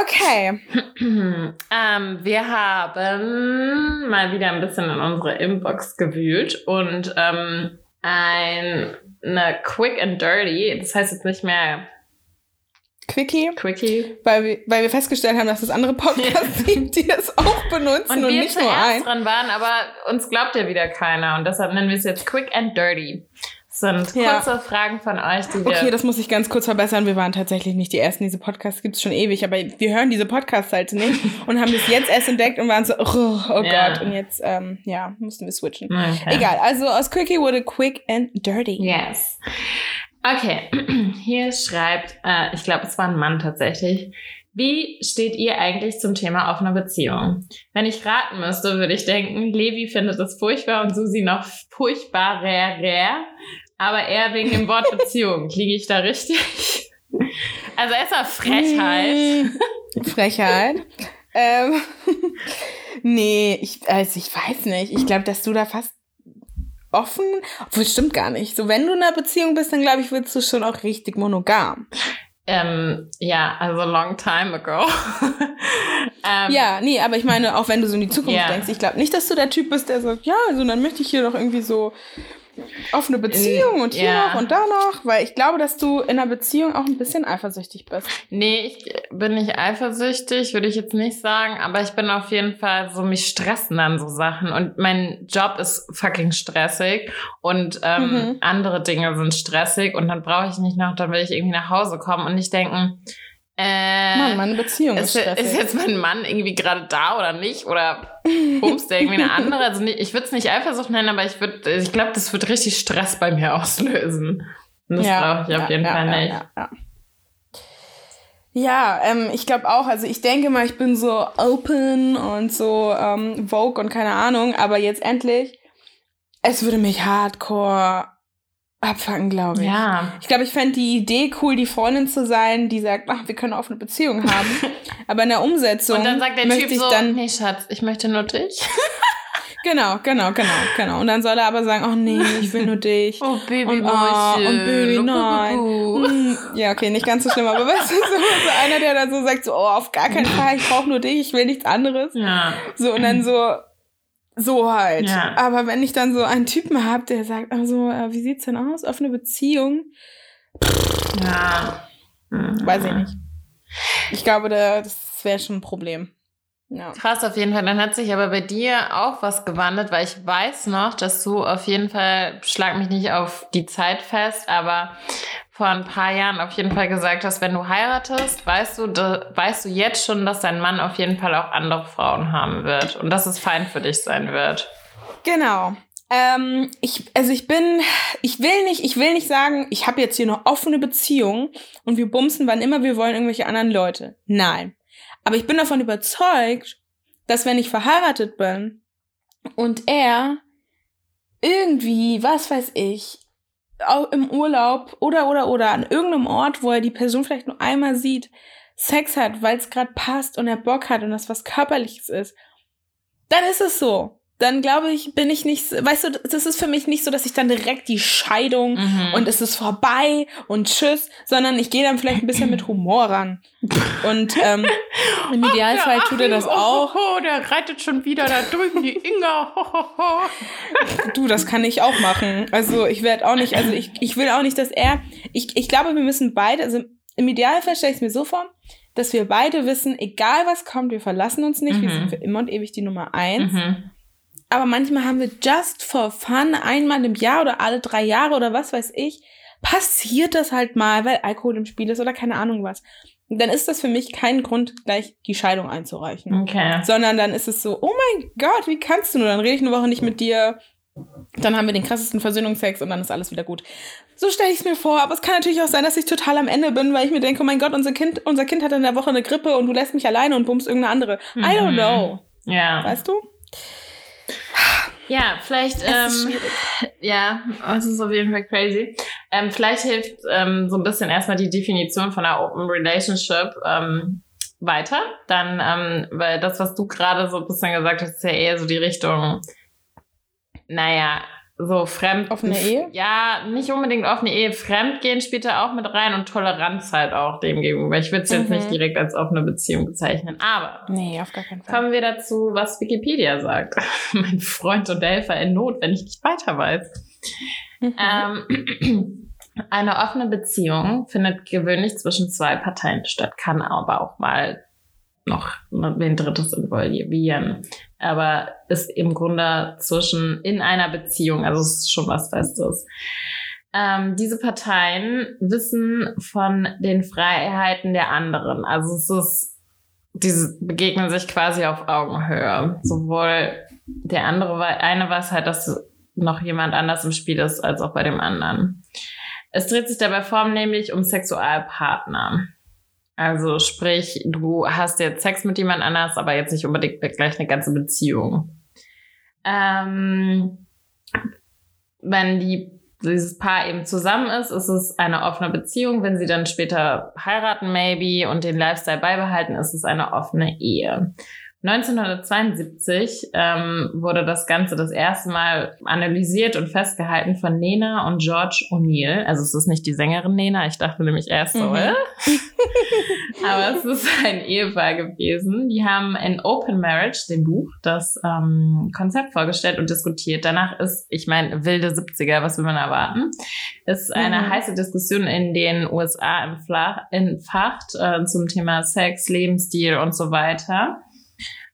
Okay. ähm, wir haben mal wieder ein bisschen in unsere Inbox gewühlt und ähm, ein, eine Quick and Dirty, das heißt jetzt nicht mehr Quickie, Quickie. weil wir, weil wir festgestellt haben, dass es andere Podcasts gibt, die das auch benutzen und, Und wir nicht nur ein. dran waren, aber uns glaubt ja wieder keiner und deshalb nennen wir es jetzt Quick and Dirty. Sind Ja. kurze Fragen von euch, die wir... Okay, das muss ich ganz kurz verbessern. Wir waren tatsächlich nicht die Ersten. Diese Podcasts gibt es schon ewig, aber wir hören diese Podcasts halt nicht und haben das jetzt erst entdeckt und waren so, oh, oh Ja. Gott. Und jetzt, ähm, ja, mussten wir switchen. Okay. Egal, also aus Quickie wurde Quick and Dirty. Yes. Okay, hier schreibt, äh, ich glaube, es war ein Mann tatsächlich. Wie steht ihr eigentlich zum Thema offene Beziehung? Wenn ich raten müsste, würde ich denken, Levi findet es furchtbar und Susi noch furchtbarer, aber eher wegen dem Wort Beziehung. Liege ich da richtig? Also erstmal Frechheit. Mm, Frechheit. ähm, nee, ich, also ich weiß nicht. Ich glaube, dass du da fast offen, obwohl stimmt gar nicht. So, wenn du in einer Beziehung bist, dann glaube ich, wirst du schon auch richtig monogam. Ähm, ja, also long time ago. ähm, Ja, nee, aber ich meine, auch wenn du so in die Zukunft Ja. denkst, ich glaube nicht, dass du der Typ bist, der sagt, ja, also dann möchte ich hier doch irgendwie so offene Beziehung und hier ja. noch und da noch, weil ich glaube, dass du in einer Beziehung auch ein bisschen eifersüchtig bist. Nee, ich bin nicht eifersüchtig, würde ich jetzt nicht sagen, aber ich bin auf jeden Fall so, mich stressen dann so Sachen und mein Job ist fucking stressig und ähm, Mhm. andere Dinge sind stressig und dann brauche ich nicht noch, dann will ich irgendwie nach Hause kommen und nicht denken, äh, Mann, meine Beziehung ist, ist, ist jetzt mein Mann irgendwie gerade da oder nicht? Oder bumst der irgendwie eine andere? Also nicht, ich würde es nicht Eifersucht nennen, aber ich würde, ich glaube, das wird richtig Stress bei mir auslösen. Und das brauche ich auf jeden ja, Fall ja, nicht. Ja, ja. ja ähm, ich glaube auch, also ich denke mal, ich bin so open und so ähm, Vogue und keine Ahnung, aber jetzt endlich, es würde mich hardcore abfangen, glaube ich. Ja. Ich glaube, ich fände die Idee cool, die Freundin zu sein, die sagt, ach, wir können auch eine Beziehung haben. Aber in der Umsetzung Und dann sagt der Typ so, dann, nee, Schatz, ich möchte nur dich. genau, genau, genau, genau. Und dann soll er aber sagen, ach nee, ich will nur dich. Oh, Baby, Und, oh, und Baby, nein. Mm, Ja, okay, nicht ganz so schlimm, aber weißt du, so, so einer, der dann so sagt, so, oh, auf gar keinen Fall, ich brauche nur dich, ich will nichts anderes. Ja. So, und dann so, so halt. Ja. Aber wenn ich dann so einen Typen habe, der sagt, also, wie sieht's denn aus? Offene Beziehung? Ja. Mhm. Weiß ich nicht. Ich glaube, da, das wäre schon ein Problem. Ja. Krass auf jeden Fall. Dann hat sich aber bei dir auch was gewandelt, weil ich weiß noch, dass du auf jeden Fall, schlag mich nicht auf die Zeit fest, aber vor ein paar Jahren auf jeden Fall gesagt hast, wenn du heiratest, weißt du, da, weißt du jetzt schon, dass dein Mann auf jeden Fall auch andere Frauen haben wird und dass es fein für dich sein wird. Genau. Ähm, ich, also ich bin, ich will nicht, ich will nicht sagen, ich habe jetzt hier eine offene Beziehung und wir bumsen, wann immer wir wollen, irgendwelche anderen Leute. Nein. Aber ich bin davon überzeugt, dass wenn ich verheiratet bin und er irgendwie, was weiß ich, auch im Urlaub oder oder oder an irgendeinem Ort, wo er die Person vielleicht nur einmal sieht, Sex hat, weil es gerade passt und er Bock hat und das was körperliches ist, dann ist es so. Dann glaube ich, bin ich nicht, weißt du, das ist für mich nicht so, dass ich dann direkt die Scheidung mhm. und es ist vorbei und tschüss, sondern ich gehe dann vielleicht ein bisschen mit Humor ran. Und ähm, im Idealfall tut er das auch. Oh, oh, der reitet schon wieder da drüben, die Inga. du, das kann ich auch machen. Also ich werde auch nicht, also ich, ich will auch nicht, dass er, ich, ich glaube, wir müssen beide, also im Idealfall stelle ich es mir so vor, dass wir beide wissen, egal was kommt, wir verlassen uns nicht, mhm. wir sind für immer und ewig die Nummer eins. Mhm aber manchmal haben wir just for fun einmal im Jahr oder alle drei Jahre oder was weiß ich, passiert das halt mal, weil Alkohol im Spiel ist oder keine Ahnung was. Und dann ist das für mich kein Grund, gleich die Scheidung einzureichen. Okay. Sondern dann ist es so, oh mein Gott, wie kannst du nur? Dann rede ich eine Woche nicht mit dir. Dann haben wir den krassesten Versöhnungsex und dann ist alles wieder gut. So stelle ich es mir vor. Aber es kann natürlich auch sein, dass ich total am Ende bin, weil ich mir denke, oh mein Gott, unser Kind, unser Kind hat in der Woche eine Grippe und du lässt mich alleine und bummst irgendeine andere. Mhm. I don't mhm. know. Ja. Weißt du? Ja, vielleicht, ähm, ja, es ist auf jeden Fall crazy. Ähm, vielleicht hilft ähm, so ein bisschen erstmal die Definition von einer Open Relationship ähm, weiter. Dann, ähm, weil das, was du gerade so ein bisschen gesagt hast, ist ja eher so die Richtung, naja, so fremd. Offene Ehe? Ja, nicht unbedingt offene Ehe. Fremdgehen spielt da auch mit rein und Toleranz halt auch dem gegenüber. Ich würde es jetzt mhm. nicht direkt als offene Beziehung bezeichnen. Aber nee, auf gar keinen Fall. kommen wir dazu, was Wikipedia sagt. mein Freund und Helfer in Not, wenn ich nicht weiter weiß. Mhm. Ähm, eine offene Beziehung findet gewöhnlich zwischen zwei Parteien statt, kann aber auch mal noch wen Drittes involvieren. Aber ist im Grunde zwischen in einer Beziehung, also es ist schon was Festes. Ähm, diese Parteien wissen von den Freiheiten der anderen. Also es ist, diese begegnen sich quasi auf Augenhöhe. Sowohl der andere, eine weiß halt, dass noch jemand anders im Spiel ist, als auch bei dem anderen. Es dreht sich dabei vornehmlich um Sexualpartner. Also sprich, du hast jetzt Sex mit jemand anders, aber jetzt nicht unbedingt gleich eine ganze Beziehung. Ähm, wenn die, dieses Paar eben zusammen ist, ist es eine offene Beziehung. Wenn sie dann später heiraten, maybe, und den Lifestyle beibehalten, ist es eine offene Ehe. 1972 ähm, wurde das Ganze das erste Mal analysiert und festgehalten von Nena und George O'Neill. Also es ist nicht die Sängerin Nena, ich dachte nämlich erst so, mhm. äh? aber es ist ein Ehepaar gewesen. Die haben in Open Marriage, dem Buch, das ähm, Konzept vorgestellt und diskutiert. Danach ist, ich meine, wilde 70er, was will man erwarten, ist eine mhm. heiße Diskussion in den USA entfacht äh, zum Thema Sex, Lebensstil und so weiter.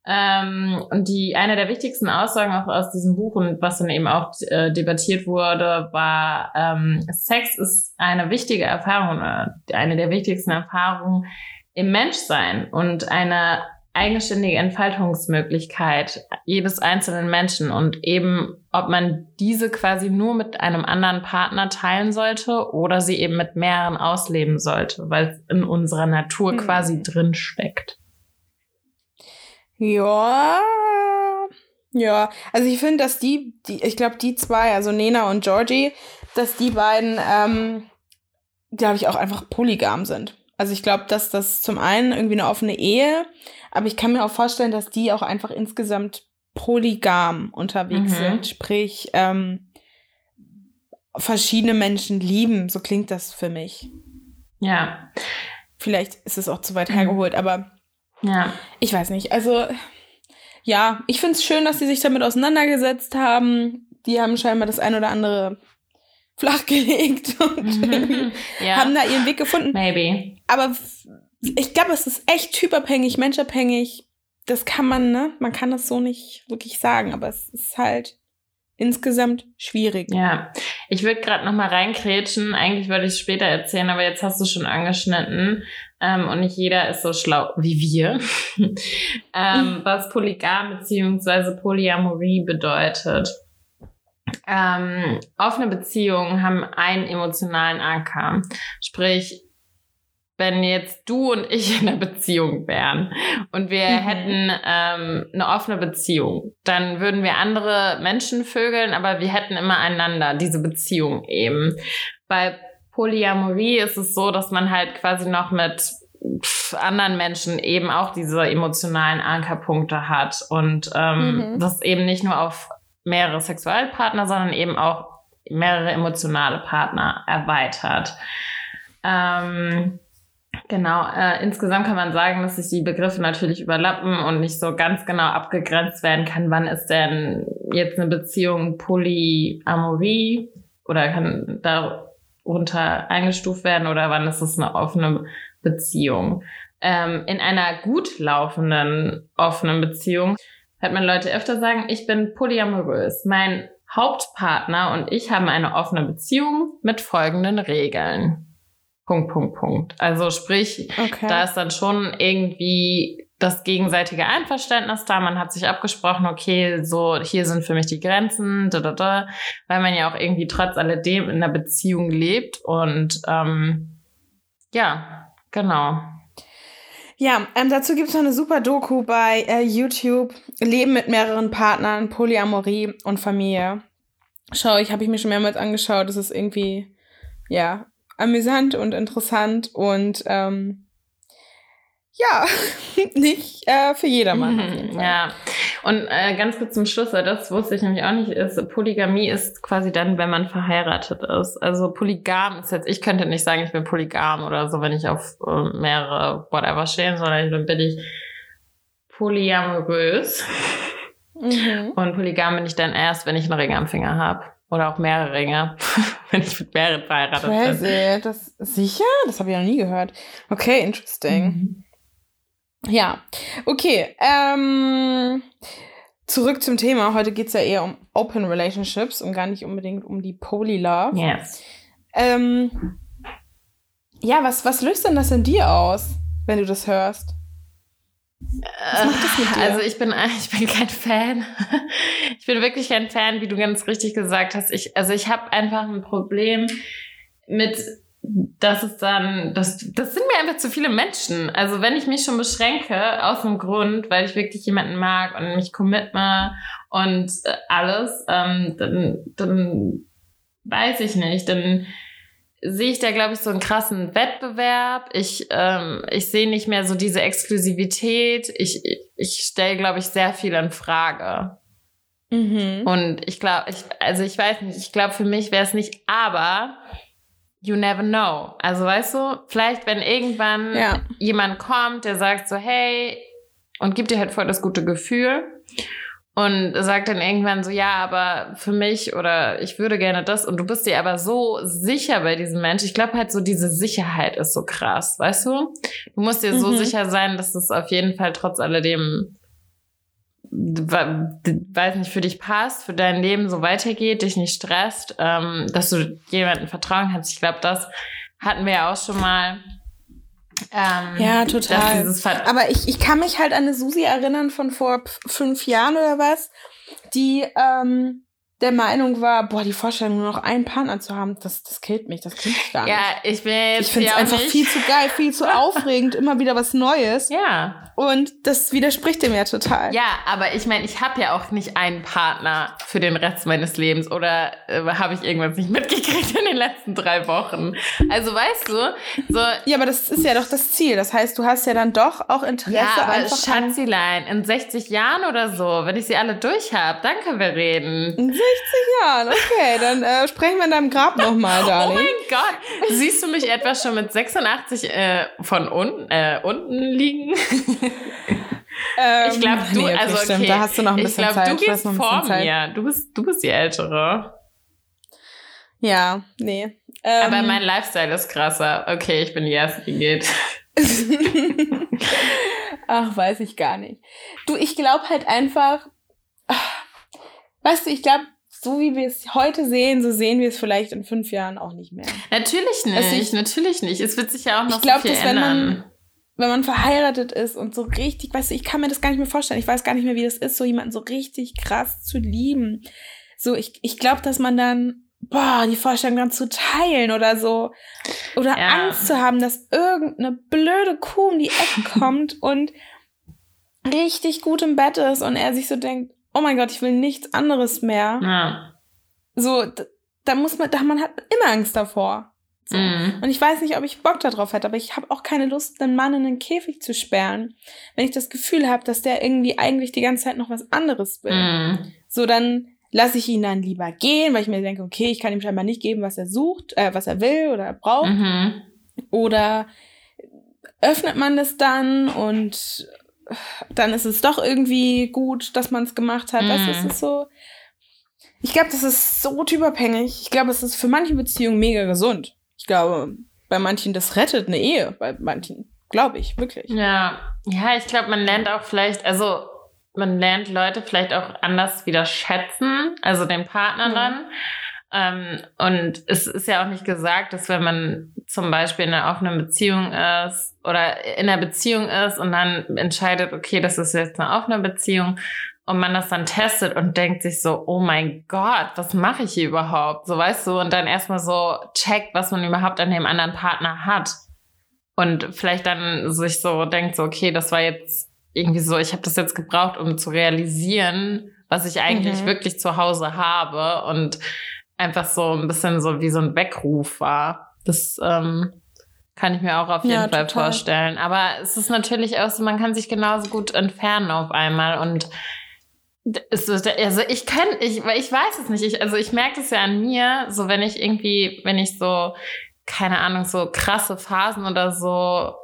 Ähm, und die eine der wichtigsten Aussagen auch aus diesem Buch und was dann eben auch äh, debattiert wurde, war, ähm, Sex ist eine wichtige Erfahrung, äh, eine der wichtigsten Erfahrungen im Menschsein und eine eigenständige Entfaltungsmöglichkeit jedes einzelnen Menschen und eben, ob man diese quasi nur mit einem anderen Partner teilen sollte oder sie eben mit mehreren ausleben sollte, weil es in unserer Natur hm. quasi drin steckt. Ja. Ja, also ich finde, dass die, die ich glaube, die zwei, also Nena und Georgie, dass die beiden, ähm, glaube ich, auch einfach polygam sind. Also ich glaube, dass das zum einen irgendwie eine offene Ehe, aber ich kann mir auch vorstellen, dass die auch einfach insgesamt polygam unterwegs mhm. sind. Sprich, ähm, verschiedene Menschen lieben. So klingt das für mich. Ja. Vielleicht ist es auch zu weit hergeholt, aber ja. Ich weiß nicht. Also, ja, ich finde es schön, dass sie sich damit auseinandergesetzt haben. Die haben scheinbar das ein oder andere flachgelegt und mhm. ja. haben da ihren Weg gefunden. Maybe. Aber ich glaube, es ist echt typabhängig, menschabhängig. Das kann man, ne? Man kann das so nicht wirklich sagen, aber es ist halt insgesamt schwierig. Ja, ich würde gerade noch mal reinkrätschen. Eigentlich wollte ich es später erzählen, aber jetzt hast du schon angeschnitten. Ähm, und nicht jeder ist so schlau wie wir. ähm, was Polygam bzw. Polyamorie bedeutet. Ähm, offene Beziehungen haben einen emotionalen Anker. Sprich, wenn jetzt du und ich in einer Beziehung wären und wir mhm. hätten ähm, eine offene Beziehung, dann würden wir andere Menschen vögeln, aber wir hätten immer einander, diese Beziehung eben. Bei Polyamorie ist es so, dass man halt quasi noch mit anderen Menschen eben auch diese emotionalen Ankerpunkte hat und ähm, mhm. das eben nicht nur auf mehrere Sexualpartner, sondern eben auch mehrere emotionale Partner erweitert. Ähm, genau, äh, insgesamt kann man sagen, dass sich die Begriffe natürlich überlappen und nicht so ganz genau abgegrenzt werden kann, wann ist denn jetzt eine Beziehung Polyamorie oder kann darunter eingestuft werden oder wann ist es eine offene Beziehung. Ähm, in einer gut laufenden offenen Beziehung hört man Leute öfter sagen, ich bin polyamorös. Mein Hauptpartner und ich haben eine offene Beziehung mit folgenden Regeln. Punkt, Punkt, Punkt. Also sprich, okay. da ist dann schon irgendwie das gegenseitige Einverständnis da. Man hat sich abgesprochen, okay, so hier sind für mich die Grenzen, da, da, da, weil man ja auch irgendwie trotz alledem in einer Beziehung lebt und ähm, ja, genau. Ja, ähm, dazu gibt es noch eine super Doku bei äh, YouTube. Leben mit mehreren Partnern, Polyamorie und Familie. Schau, ich habe ich mir schon mehrmals angeschaut. Das ist irgendwie, ja, amüsant und interessant und ähm, ja, nicht äh, für jedermann. Mhm, ja, und äh, ganz kurz zum Schluss, das wusste ich nämlich auch nicht, ist, Polygamie ist quasi dann, wenn man verheiratet ist. Also Polygam ist jetzt, ich könnte nicht sagen, ich bin polygam oder so, wenn ich auf äh, mehrere whatever stehe, sondern dann bin ich polyamorös. Mhm. Und polygam bin ich dann erst, wenn ich einen Ring am Finger habe. Oder auch mehrere Ringe, wenn ich mit mehreren verheiratet Crazy. bin. Das, sicher? Das habe ich noch nie gehört. Okay, interesting. Mhm. Ja, okay. Ähm, zurück zum Thema. Heute geht es ja eher um Open Relationships und gar nicht unbedingt um die Poly-Love. Yes. Ähm, ja, was, was löst denn das in dir aus, wenn du das hörst? Also ich bin, ich bin kein Fan. Ich bin wirklich kein Fan, wie du ganz richtig gesagt hast. Ich, also ich habe einfach ein Problem mit, dass es dann, das, das sind mir einfach zu viele Menschen. Also wenn ich mich schon beschränke, aus dem Grund, weil ich wirklich jemanden mag und mich commitme und äh, alles, ähm, dann, dann weiß ich nicht, dann sehe ich da, glaube ich, so einen krassen Wettbewerb. Ich, ähm, ich sehe nicht mehr so diese Exklusivität. Ich, ich stelle, glaube ich, sehr viel in Frage. Mhm. Und ich glaube, ich, also ich weiß nicht, ich glaube, für mich wäre es nicht, aber you never know. Also weißt du, vielleicht wenn irgendwann ja. jemand kommt, der sagt so, hey, und gibt dir halt voll das gute Gefühl und sagt dann irgendwann so, ja, aber für mich oder ich würde gerne das und du bist dir aber so sicher bei diesem Mensch. Ich glaube halt so, diese Sicherheit ist so krass, weißt du? Du musst dir mhm. so sicher sein, dass es auf jeden Fall trotz alledem weiß nicht, für dich passt, für dein Leben so weitergeht, dich nicht stresst, ähm, dass du jemandem vertrauen kannst. Ich glaube, das hatten wir ja auch schon mal. Ähm, ja, total. Aber ich, ich kann mich halt an eine Susi erinnern von vor fünf Jahren oder was, die ähm, der Meinung war, boah, die Vorstellung, nur noch einen Partner zu haben, das, das killt mich, das killt mich gar nicht. Ja, ich bin jetzt Ich finde es einfach nicht. viel zu geil, viel zu aufregend, immer wieder was Neues. Ja. Und das widerspricht dem ja total. Ja, aber ich meine, ich habe ja auch nicht einen Partner für den Rest meines Lebens oder äh, habe ich irgendwas nicht mitgekriegt in den letzten drei Wochen. Also weißt du, so. Ja, aber das ist ja doch das Ziel. Das heißt, du hast ja dann doch auch Interesse. Ja, aber einfach Schatzilein, in 60 Jahren oder so, wenn ich sie alle durch habe, dann können wir reden. In 60 Jahren, okay, dann äh, sprechen wir in deinem Grab nochmal, Darling. Oh mein Gott, siehst du mich etwa schon mit 86 äh, von unten, äh, unten liegen? Ähm, ich glaube, du, nee, okay, also okay, da hast du noch ein bisschen ich glaub, Zeit. Du gehst vor mir. Du bist, du bist die Ältere. Ja, nee. Ähm, Aber mein Lifestyle ist krasser. Okay, ich bin die Erste, die geht. Ach, weiß ich gar nicht. Du, ich glaube halt einfach, weißt du, ich glaube, so wie wir es heute sehen, so sehen wir es vielleicht in fünf Jahren auch nicht mehr. Natürlich nicht, also ich, natürlich nicht. Es wird sich ja auch noch ich glaub, so viel dass, ändern. Wenn man, wenn man verheiratet ist und so richtig, weißt du, ich kann mir das gar nicht mehr vorstellen. Ich weiß gar nicht mehr, wie das ist, so jemanden so richtig krass zu lieben. So, ich, ich glaube, dass man dann, boah, die Vorstellung dann zu teilen oder so. Oder ja. Angst zu haben, dass irgendeine blöde Kuh um die Ecke kommt und richtig gut im Bett ist und er sich so denkt, oh mein Gott, ich will nichts anderes mehr. Ja. So, da, muss man, da man hat immer Angst davor. So. Mm. Und ich weiß nicht, ob ich Bock darauf hätte, aber ich habe auch keine Lust, einen Mann in einen Käfig zu sperren, wenn ich das Gefühl habe, dass der irgendwie eigentlich die ganze Zeit noch was anderes will. Mm. So, dann lasse ich ihn dann lieber gehen, weil ich mir denke, okay, ich kann ihm scheinbar nicht geben, was er sucht, äh, was er will oder braucht. Mhm. Oder öffnet man das dann und dann ist es doch irgendwie gut, dass man es gemacht hat. Mhm. Das ist so. Ich glaube, das ist so typabhängig. Ich glaube, es ist für manche Beziehungen mega gesund. Ich glaube, bei manchen, das rettet eine Ehe. Bei manchen, glaube ich, wirklich. Ja, ja, ich glaube, man lernt auch vielleicht, also man lernt Leute vielleicht auch anders wieder schätzen, also den Partner mhm. Ähm, und es ist ja auch nicht gesagt, dass wenn man zum Beispiel in einer offenen Beziehung ist oder in einer Beziehung ist und dann entscheidet, okay, das ist jetzt eine offene Beziehung und man das dann testet und denkt sich so, oh mein Gott, was mache ich hier überhaupt? So weißt du, und dann erstmal so checkt, was man überhaupt an dem anderen Partner hat. Und vielleicht dann sich so denkt, so, okay, das war jetzt irgendwie so, ich habe das jetzt gebraucht, um zu realisieren, was ich eigentlich mhm. wirklich zu Hause habe und einfach so ein bisschen so wie so ein Weckruf war. Das ähm, kann ich mir auch auf jeden ja, Fall total. vorstellen. Aber es ist natürlich auch so, man kann sich genauso gut entfernen auf einmal und also ich kann, ich, ich weiß es nicht. Ich, also ich merke das ja an mir, so wenn ich irgendwie, wenn ich so, keine Ahnung, so krasse Phasen oder so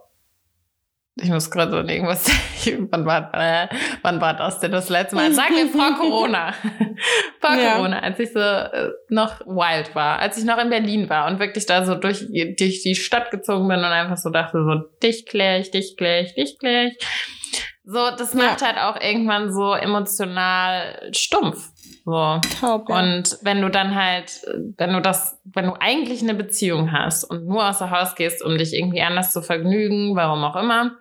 ich muss gerade so irgendwas. wann, war, äh, wann war das denn das letzte Mal? Sagen wir vor Corona. vor ja. Corona, als ich so äh, noch wild war, als ich noch in Berlin war und wirklich da so durch, durch die Stadt gezogen bin und einfach so dachte, so dich klär ich, dich klär ich, dich klär ich. So, das macht ja. halt auch irgendwann so emotional stumpf. So. Taub, ja. Und wenn du dann halt, wenn du das, wenn du eigentlich eine Beziehung hast und nur außer Haus gehst, um dich irgendwie anders zu vergnügen, warum auch immer,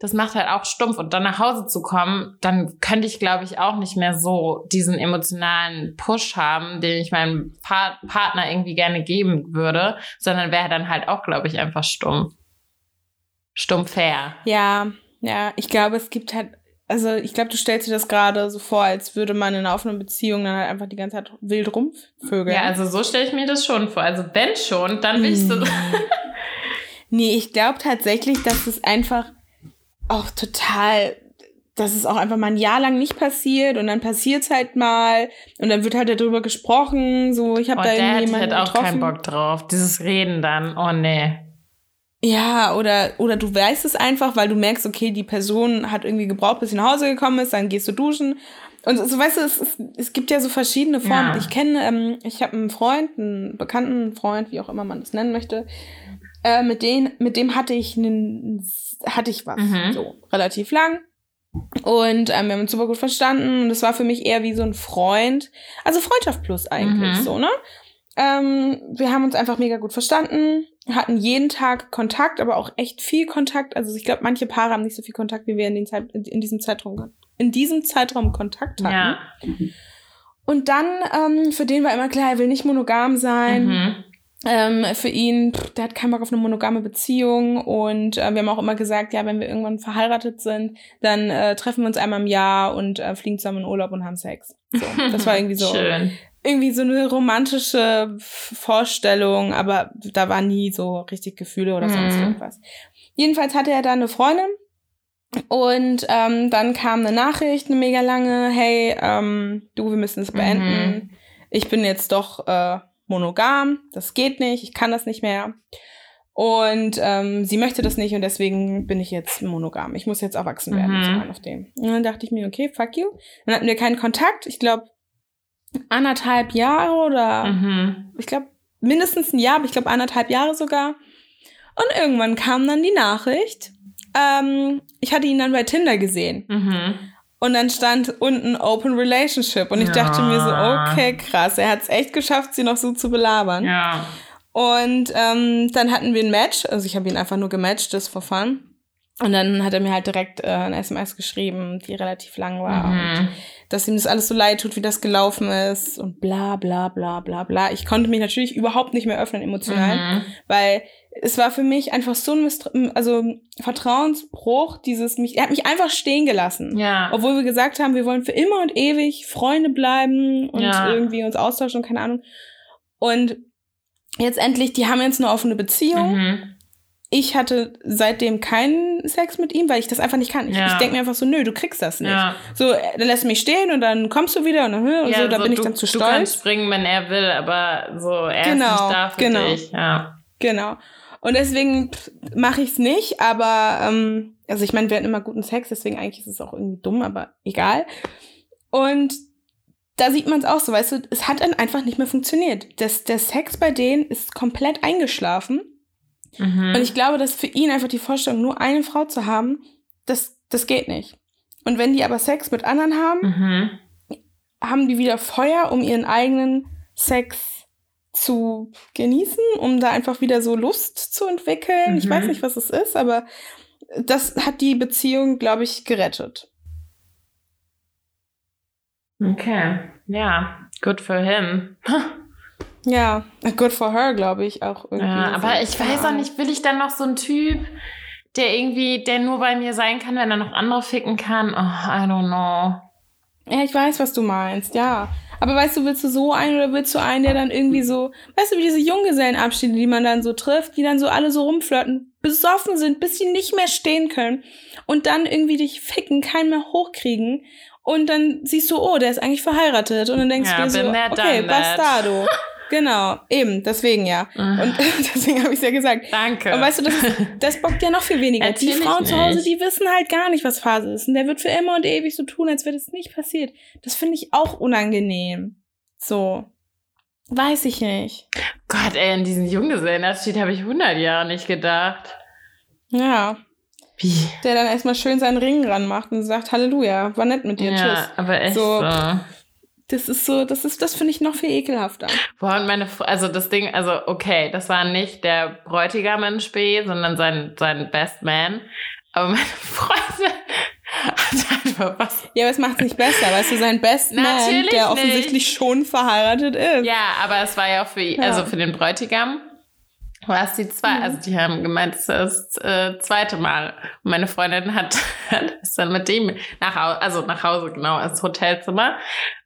das macht halt auch stumpf. Und dann nach Hause zu kommen, dann könnte ich, glaube ich, auch nicht mehr so diesen emotionalen Push haben, den ich meinem pa Partner irgendwie gerne geben würde, sondern wäre dann halt auch, glaube ich, einfach stumpf. Stumpf fair. Ja, ja, ich glaube, es gibt halt, also ich glaube, du stellst dir das gerade so vor, als würde man in einer offenen Beziehung dann halt einfach die ganze Zeit wild rumvögeln. Ja, also so stelle ich mir das schon vor. Also wenn schon, dann will ich so. nee, ich glaube tatsächlich, dass es einfach auch total dass es auch einfach mal ein Jahr lang nicht passiert und dann passiert es halt mal und dann wird halt darüber gesprochen, so ich habe oh, da irgendwie jemanden halt auch keinen Bock drauf, dieses Reden dann. Oh nee. Ja, oder, oder du weißt es einfach, weil du merkst, okay, die Person hat irgendwie gebraucht, bis sie nach Hause gekommen ist, dann gehst du duschen. Und so, weißt du, es, es, es gibt ja so verschiedene Formen. Ja. Ich kenne, ähm, ich habe einen Freund, einen bekannten Freund, wie auch immer man das nennen möchte, äh, mit, dem, mit dem hatte ich einen, hatte ich was, mhm. so relativ lang. Und ähm, wir haben uns super gut verstanden und es war für mich eher wie so ein Freund, also Freundschaft plus eigentlich mhm. so, ne? Ähm, wir haben uns einfach mega gut verstanden, hatten jeden Tag Kontakt, aber auch echt viel Kontakt. Also ich glaube, manche Paare haben nicht so viel Kontakt, wie wir in, Zeit, in diesem Zeitraum in diesem Zeitraum Kontakt hatten. Ja. Und dann, ähm, für den war immer klar, er will nicht monogam sein. Mhm. Ähm, für ihn, pff, der hat keinen Bock auf eine monogame Beziehung und äh, wir haben auch immer gesagt, ja, wenn wir irgendwann verheiratet sind, dann äh, treffen wir uns einmal im Jahr und äh, fliegen zusammen in Urlaub und haben Sex. So, das war irgendwie so Schön irgendwie so eine romantische Vorstellung, aber da war nie so richtig Gefühle oder sonst mhm. irgendwas. Jedenfalls hatte er da eine Freundin und ähm, dann kam eine Nachricht, eine mega lange, hey, ähm, du, wir müssen es beenden. Mhm. Ich bin jetzt doch äh, monogam, das geht nicht, ich kann das nicht mehr. Und ähm, sie möchte das nicht und deswegen bin ich jetzt monogam. Ich muss jetzt erwachsen werden, mhm. so auf dem. Und dann dachte ich mir, okay, fuck you. Dann hatten wir keinen Kontakt. Ich glaube, anderthalb Jahre oder mhm. ich glaube mindestens ein Jahr, aber ich glaube anderthalb Jahre sogar. Und irgendwann kam dann die Nachricht. Ähm, ich hatte ihn dann bei Tinder gesehen. Mhm. Und dann stand unten Open Relationship. Und ich ja. dachte mir so, okay, krass, er hat es echt geschafft, sie noch so zu belabern. Ja. Und ähm, dann hatten wir ein Match. Also ich habe ihn einfach nur gematcht, das for fun. Und dann hat er mir halt direkt äh, ein SMS geschrieben, die relativ lang war. Mhm. Und dass ihm das alles so leid tut, wie das gelaufen ist und bla bla bla bla bla. Ich konnte mich natürlich überhaupt nicht mehr öffnen emotional, mhm. weil es war für mich einfach so ein Mistra also Vertrauensbruch, dieses mich, er hat mich einfach stehen gelassen. Ja. Obwohl wir gesagt haben, wir wollen für immer und ewig Freunde bleiben und ja. irgendwie uns austauschen und keine Ahnung. Und jetzt endlich, die haben jetzt eine offene Beziehung. Mhm. Ich hatte seitdem keinen Sex mit ihm, weil ich das einfach nicht kann. Ich, Ja. ich denke mir einfach so, nö, du kriegst das nicht. Ja. So, äh, dann lässt mich stehen und dann kommst du wieder und dann, und so, da bin ich du, dann zu Du kannst stolz. springen, wenn er will, aber so, er Genau, ist nicht da für genau. dich. Ja. Genau. Und deswegen mache ich es nicht, aber ähm, also ich meine, wir hatten immer guten Sex, deswegen eigentlich ist es auch irgendwie dumm, aber egal. Und da sieht man es auch so, weißt du, es hat dann einfach nicht mehr funktioniert. Das, der Sex bei denen ist komplett eingeschlafen. Mhm. Und ich glaube, dass für ihn einfach die Vorstellung, nur eine Frau zu haben, das, das geht nicht. Und wenn die aber Sex mit anderen haben, mhm. haben die wieder Feuer, um ihren eigenen Sex zu genießen, um da einfach wieder so Lust zu entwickeln. Ich Mhm. weiß nicht, was es ist, aber das hat die Beziehung, glaube ich, gerettet. Okay. Ja, good for him. Ja, good for her, glaube ich, auch irgendwie. Ja, aber so. ich weiß auch nicht, will ich dann noch so einen Typ, der irgendwie, der nur bei mir sein kann, wenn er noch andere ficken kann? Oh, I don't know. Ja, ich weiß, was du meinst, ja. Aber weißt du, willst du so einen oder willst du einen, der dann irgendwie so, weißt du, wie diese Junggesellenabschiede, die man dann so trifft, die dann so alle so rumflirten, besoffen sind, bis sie nicht mehr stehen können und dann irgendwie dich ficken, keinen mehr hochkriegen und dann siehst du, oh, der ist eigentlich verheiratet und dann denkst Ja, du dir so, okay, that. bastardo. genau, eben, deswegen ja. Und deswegen habe ich es ja gesagt. Danke. Und weißt du, das, ist, das bockt ja noch viel weniger. die Natürlich Frauen zu Hause, die wissen halt gar nicht, was Phase ist. Und der wird für immer und ewig so tun, als wäre das nicht passiert. Das finde ich auch unangenehm. So. Weiß ich nicht. Gott, ey, in diesen Junggesellenabschied habe ich 100 Jahre nicht gedacht. Ja. Wie? Der dann erstmal schön seinen Ring ranmacht und sagt, Halleluja, war nett mit dir, Ja, tschüss. aber echt So. so. Das ist so, das ist, das finde ich noch viel ekelhafter. Boah, und meine, also das Ding, also okay, das war nicht der Bräutigam in Spee, sondern sein, sein Best Man. Aber meine Freundin hat einfach was. Ja, aber es macht's nicht besser, weißt du, sein Best Man, Natürlich der offensichtlich nicht. schon verheiratet ist. Ja, aber es war ja auch für, also für den Bräutigam war es die zwei, Mhm. also die haben gemeint, es ist das äh, zweite Mal. Und meine Freundin hat, hat ist dann mit dem nach Hause, also nach Hause, genau, ins Hotelzimmer.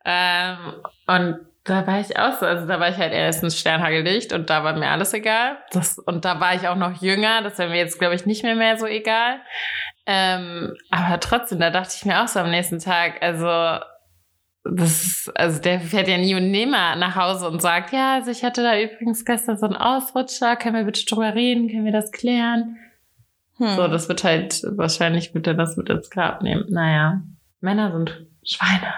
Ähm, und da war ich auch so, also da war ich halt erstens Sternhagellicht und da war mir alles egal. Das, und da war ich auch noch jünger, das wäre mir jetzt, glaube ich, nicht mehr mehr so egal. Ähm, aber trotzdem, da dachte ich mir auch so am nächsten Tag, also das ist, also der fährt ja nie und nimmer nach Hause und sagt, ja, also ich hatte da übrigens gestern so einen Ausrutscher, können wir bitte drüber reden, können wir das klären? Hm. So, das wird halt, wahrscheinlich wird er das mit ins Grab nehmen. Naja, Männer sind Schweine.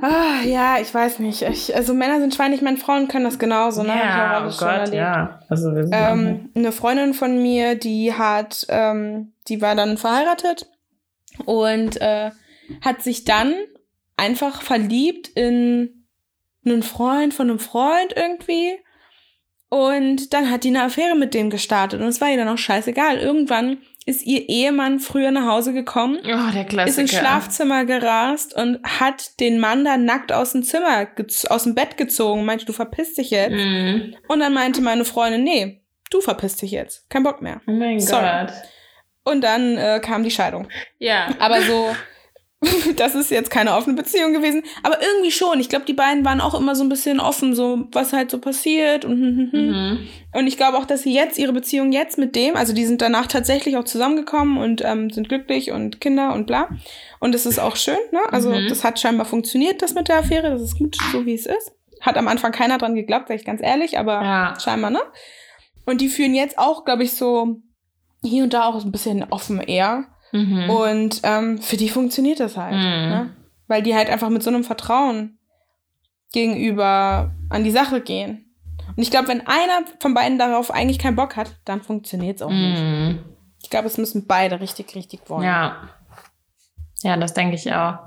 Ah, ja, ich weiß nicht. Ich, also Männer sind Schweine, ich meine, Frauen können das genauso, ne? Ja, oh Gott, ja. Also wir sind Ähm, eine Freundin von mir, die hat, ähm, die war dann verheiratet und äh, hat sich dann einfach verliebt in einen Freund von einem Freund irgendwie. Und dann hat die eine Affäre mit dem gestartet und es war ihr dann auch scheißegal. Irgendwann ist ihr Ehemann früher nach Hause gekommen, oh, der ist Klassiker. ins Schlafzimmer gerast und hat den Mann da nackt aus dem Zimmer, aus dem Bett gezogen, meinte, du verpisst dich jetzt. Mhm. Und dann meinte meine Freundin, nee, du verpisst dich jetzt. Kein Bock mehr. Oh mein Sorry. Gott. Und dann äh, kam die Scheidung. Ja. Aber so, das ist jetzt keine offene Beziehung gewesen. Aber irgendwie schon. Ich glaube, die beiden waren auch immer so ein bisschen offen, so was halt so passiert. Und, hm, hm, hm. Mhm. und ich glaube auch, dass sie jetzt ihre Beziehung jetzt mit dem, also die sind danach tatsächlich auch zusammengekommen und ähm, sind glücklich und Kinder und bla. Und das ist auch schön, ne? Also Mhm. das hat scheinbar funktioniert, das mit der Affäre. Das ist gut, so wie es ist. Hat am Anfang keiner dran geglaubt, sag ich ganz ehrlich, aber Ja. scheinbar, ne? Und die führen jetzt auch, glaube ich, so hier und da auch ein bisschen offen eher. Mhm. Und ähm, für die funktioniert das halt. Mhm. Ne? Weil die halt einfach mit so einem Vertrauen gegenüber an die Sache gehen. Und ich glaube, wenn einer von beiden darauf eigentlich keinen Bock hat, dann funktioniert es auch nicht. Mhm. Ich glaube, es müssen beide richtig, richtig wollen. Ja. Ja, das denke ich auch.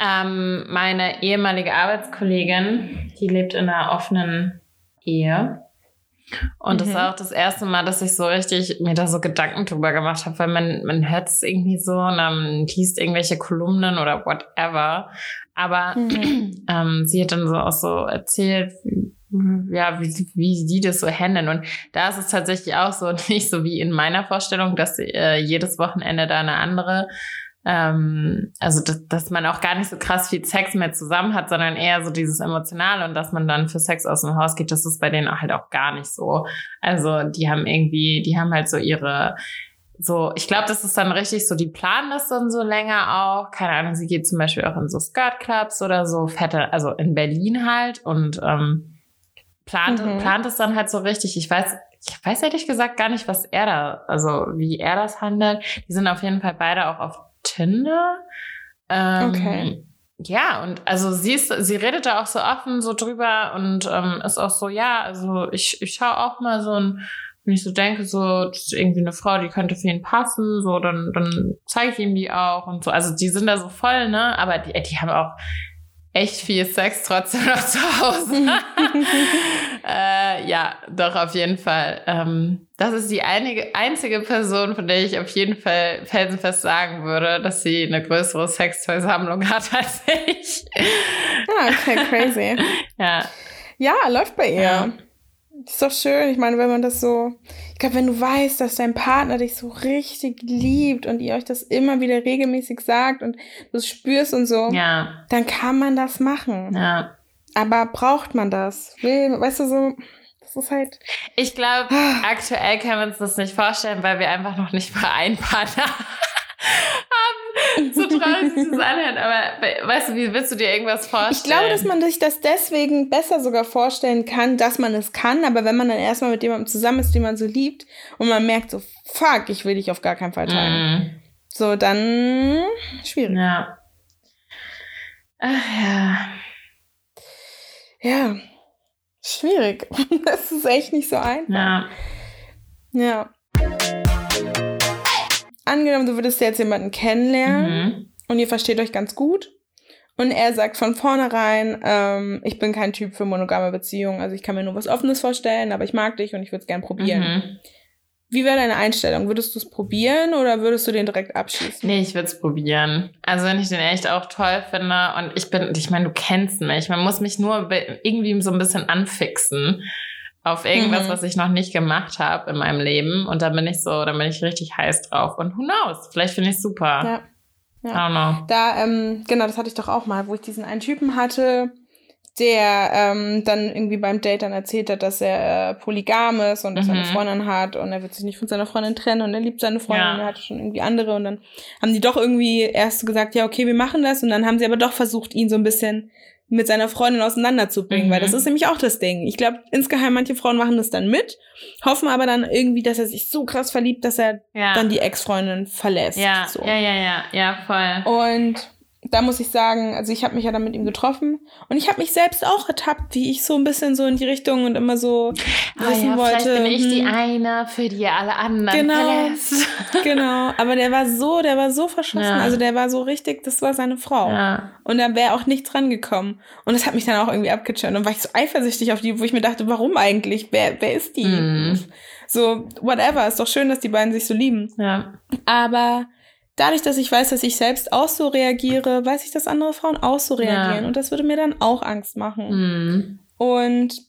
Ähm, meine ehemalige Arbeitskollegin, die lebt in einer offenen Ehe. Und das Mhm. war auch das erste Mal, dass ich so richtig mir da so Gedanken drüber gemacht habe, weil man, man hört es irgendwie so und dann liest irgendwelche Kolumnen oder whatever. Aber Mhm. ähm, sie hat dann so auch so erzählt, wie- ja, wie, wie die das so handeln. Und da ist es tatsächlich auch so, nicht so wie in meiner Vorstellung, dass äh, jedes Wochenende da eine andere ähm, also dass, dass man auch gar nicht so krass viel Sex mehr zusammen hat, sondern eher so dieses Emotionale und dass man dann für Sex aus dem Haus geht, das ist bei denen halt auch gar nicht so. Also die haben irgendwie, die haben halt so ihre so, ich glaube, das ist dann richtig so, die planen das dann so länger auch. Keine Ahnung, sie geht zum Beispiel auch in so Skirt-Clubs oder so, fette, also in Berlin halt und ähm, plant, mhm. plant es dann halt so richtig. Ich weiß, ich weiß ehrlich gesagt gar nicht, was er da, also wie er das handelt. Die sind auf jeden Fall beide auch auf Tinder. Ähm, okay. Ja, und also sie ist, sie redet da auch so offen so drüber und ähm, ist auch so, ja, also ich, ich schaue auch mal so ein, wenn ich so denke, so, irgendwie eine Frau, die könnte für ihn passen, so, dann, dann zeige ich ihm die auch und so. Also die sind da so voll, ne? Aber die, die haben auch echt viel Sex trotzdem noch zu Hause. äh, ja, doch, auf jeden Fall. Ähm, das ist die einige, einzige Person, von der ich auf jeden Fall felsenfest sagen würde, dass sie eine größere Sextoy-Sammlung hat als ich. Ja, okay, crazy. ja. Ja, läuft bei ihr. Ja. Ist doch schön. Ich meine, wenn man das so, ich glaube, wenn du weißt, dass dein Partner dich so richtig liebt und ihr euch das immer wieder regelmäßig sagt und du es spürst und so, ja. dann kann man das machen. Ja. Aber braucht man das? Will, weißt du, so, das ist halt. Ich glaube, ah. aktuell können wir uns das nicht vorstellen, weil wir einfach noch nicht haben. so traurig sich das anhört. Aber weißt du, wie willst du dir irgendwas vorstellen? Ich glaube, dass man sich das deswegen besser sogar vorstellen kann, dass man es kann. Aber wenn man dann erstmal mit jemandem zusammen ist, den man so liebt, und man merkt so, fuck, ich will dich auf gar keinen Fall teilen. Mm. So, dann schwierig. Ja. Ach ja. Ja. Schwierig. Das ist echt nicht so einfach. Ja. Ja angenommen, du würdest jetzt jemanden kennenlernen mhm. und ihr versteht euch ganz gut und er sagt von vornherein, ähm, ich bin kein Typ für monogame Beziehungen, also ich kann mir nur was Offenes vorstellen, aber ich mag dich und ich würde es gern probieren. Mhm. Wie wäre deine Einstellung? Würdest du es probieren oder würdest du den direkt abschließen? Nee, ich würde es probieren. Also wenn ich den echt auch toll finde und ich bin, ich meine, du kennst mich, man muss mich nur irgendwie so ein bisschen anfixen auf irgendwas, mhm. was ich noch nicht gemacht habe in meinem Leben. Und da bin ich so, da bin ich richtig heiß drauf. Und who knows? Vielleicht finde ich es super. Ja. ja. I don't know. Da, ähm, genau, das hatte ich doch auch mal, wo ich diesen einen Typen hatte, der ähm, dann irgendwie beim Date dann erzählt hat, dass er äh, polygam ist und dass mhm. er eine. Freundin hat und er wird sich nicht von seiner Freundin trennen und er liebt seine Freundin ja. und er hatte schon irgendwie andere und dann haben die doch irgendwie erst gesagt, ja, okay, wir machen das und dann haben sie aber doch versucht, ihn so ein bisschen mit seiner Freundin auseinanderzubringen, mhm. weil das mhm. ist nämlich auch das Ding. Ich glaube, insgeheim manche Frauen machen das dann mit, hoffen aber dann irgendwie, dass er sich so krass verliebt, dass er ja. dann die Ex-Freundin verlässt. Ja, so. ja, ja, ja, ja, voll. Und da muss ich sagen, also ich habe mich ja dann mit ihm getroffen und ich habe mich selbst auch ertappt, wie ich so ein bisschen so in die Richtung und immer so ah, wissen ja, wollte. Vielleicht bin ich hm, die eine, für die alle anderen genau, genau, aber der war so, der war so verschossen, ja. also der war so richtig, das war seine Frau ja. und da wäre auch nichts rangekommen und das hat mich dann auch irgendwie abgechurnt und war ich so eifersüchtig auf die, wo ich mir dachte, warum eigentlich, wer, wer ist die? Mm. So, whatever, ist doch schön, dass die beiden sich so lieben. Ja. Aber dadurch, dass ich weiß, dass ich selbst auch so reagiere, weiß ich, dass andere Frauen auch so reagieren. Ja. Und das würde mir dann auch Angst machen. Mhm. Und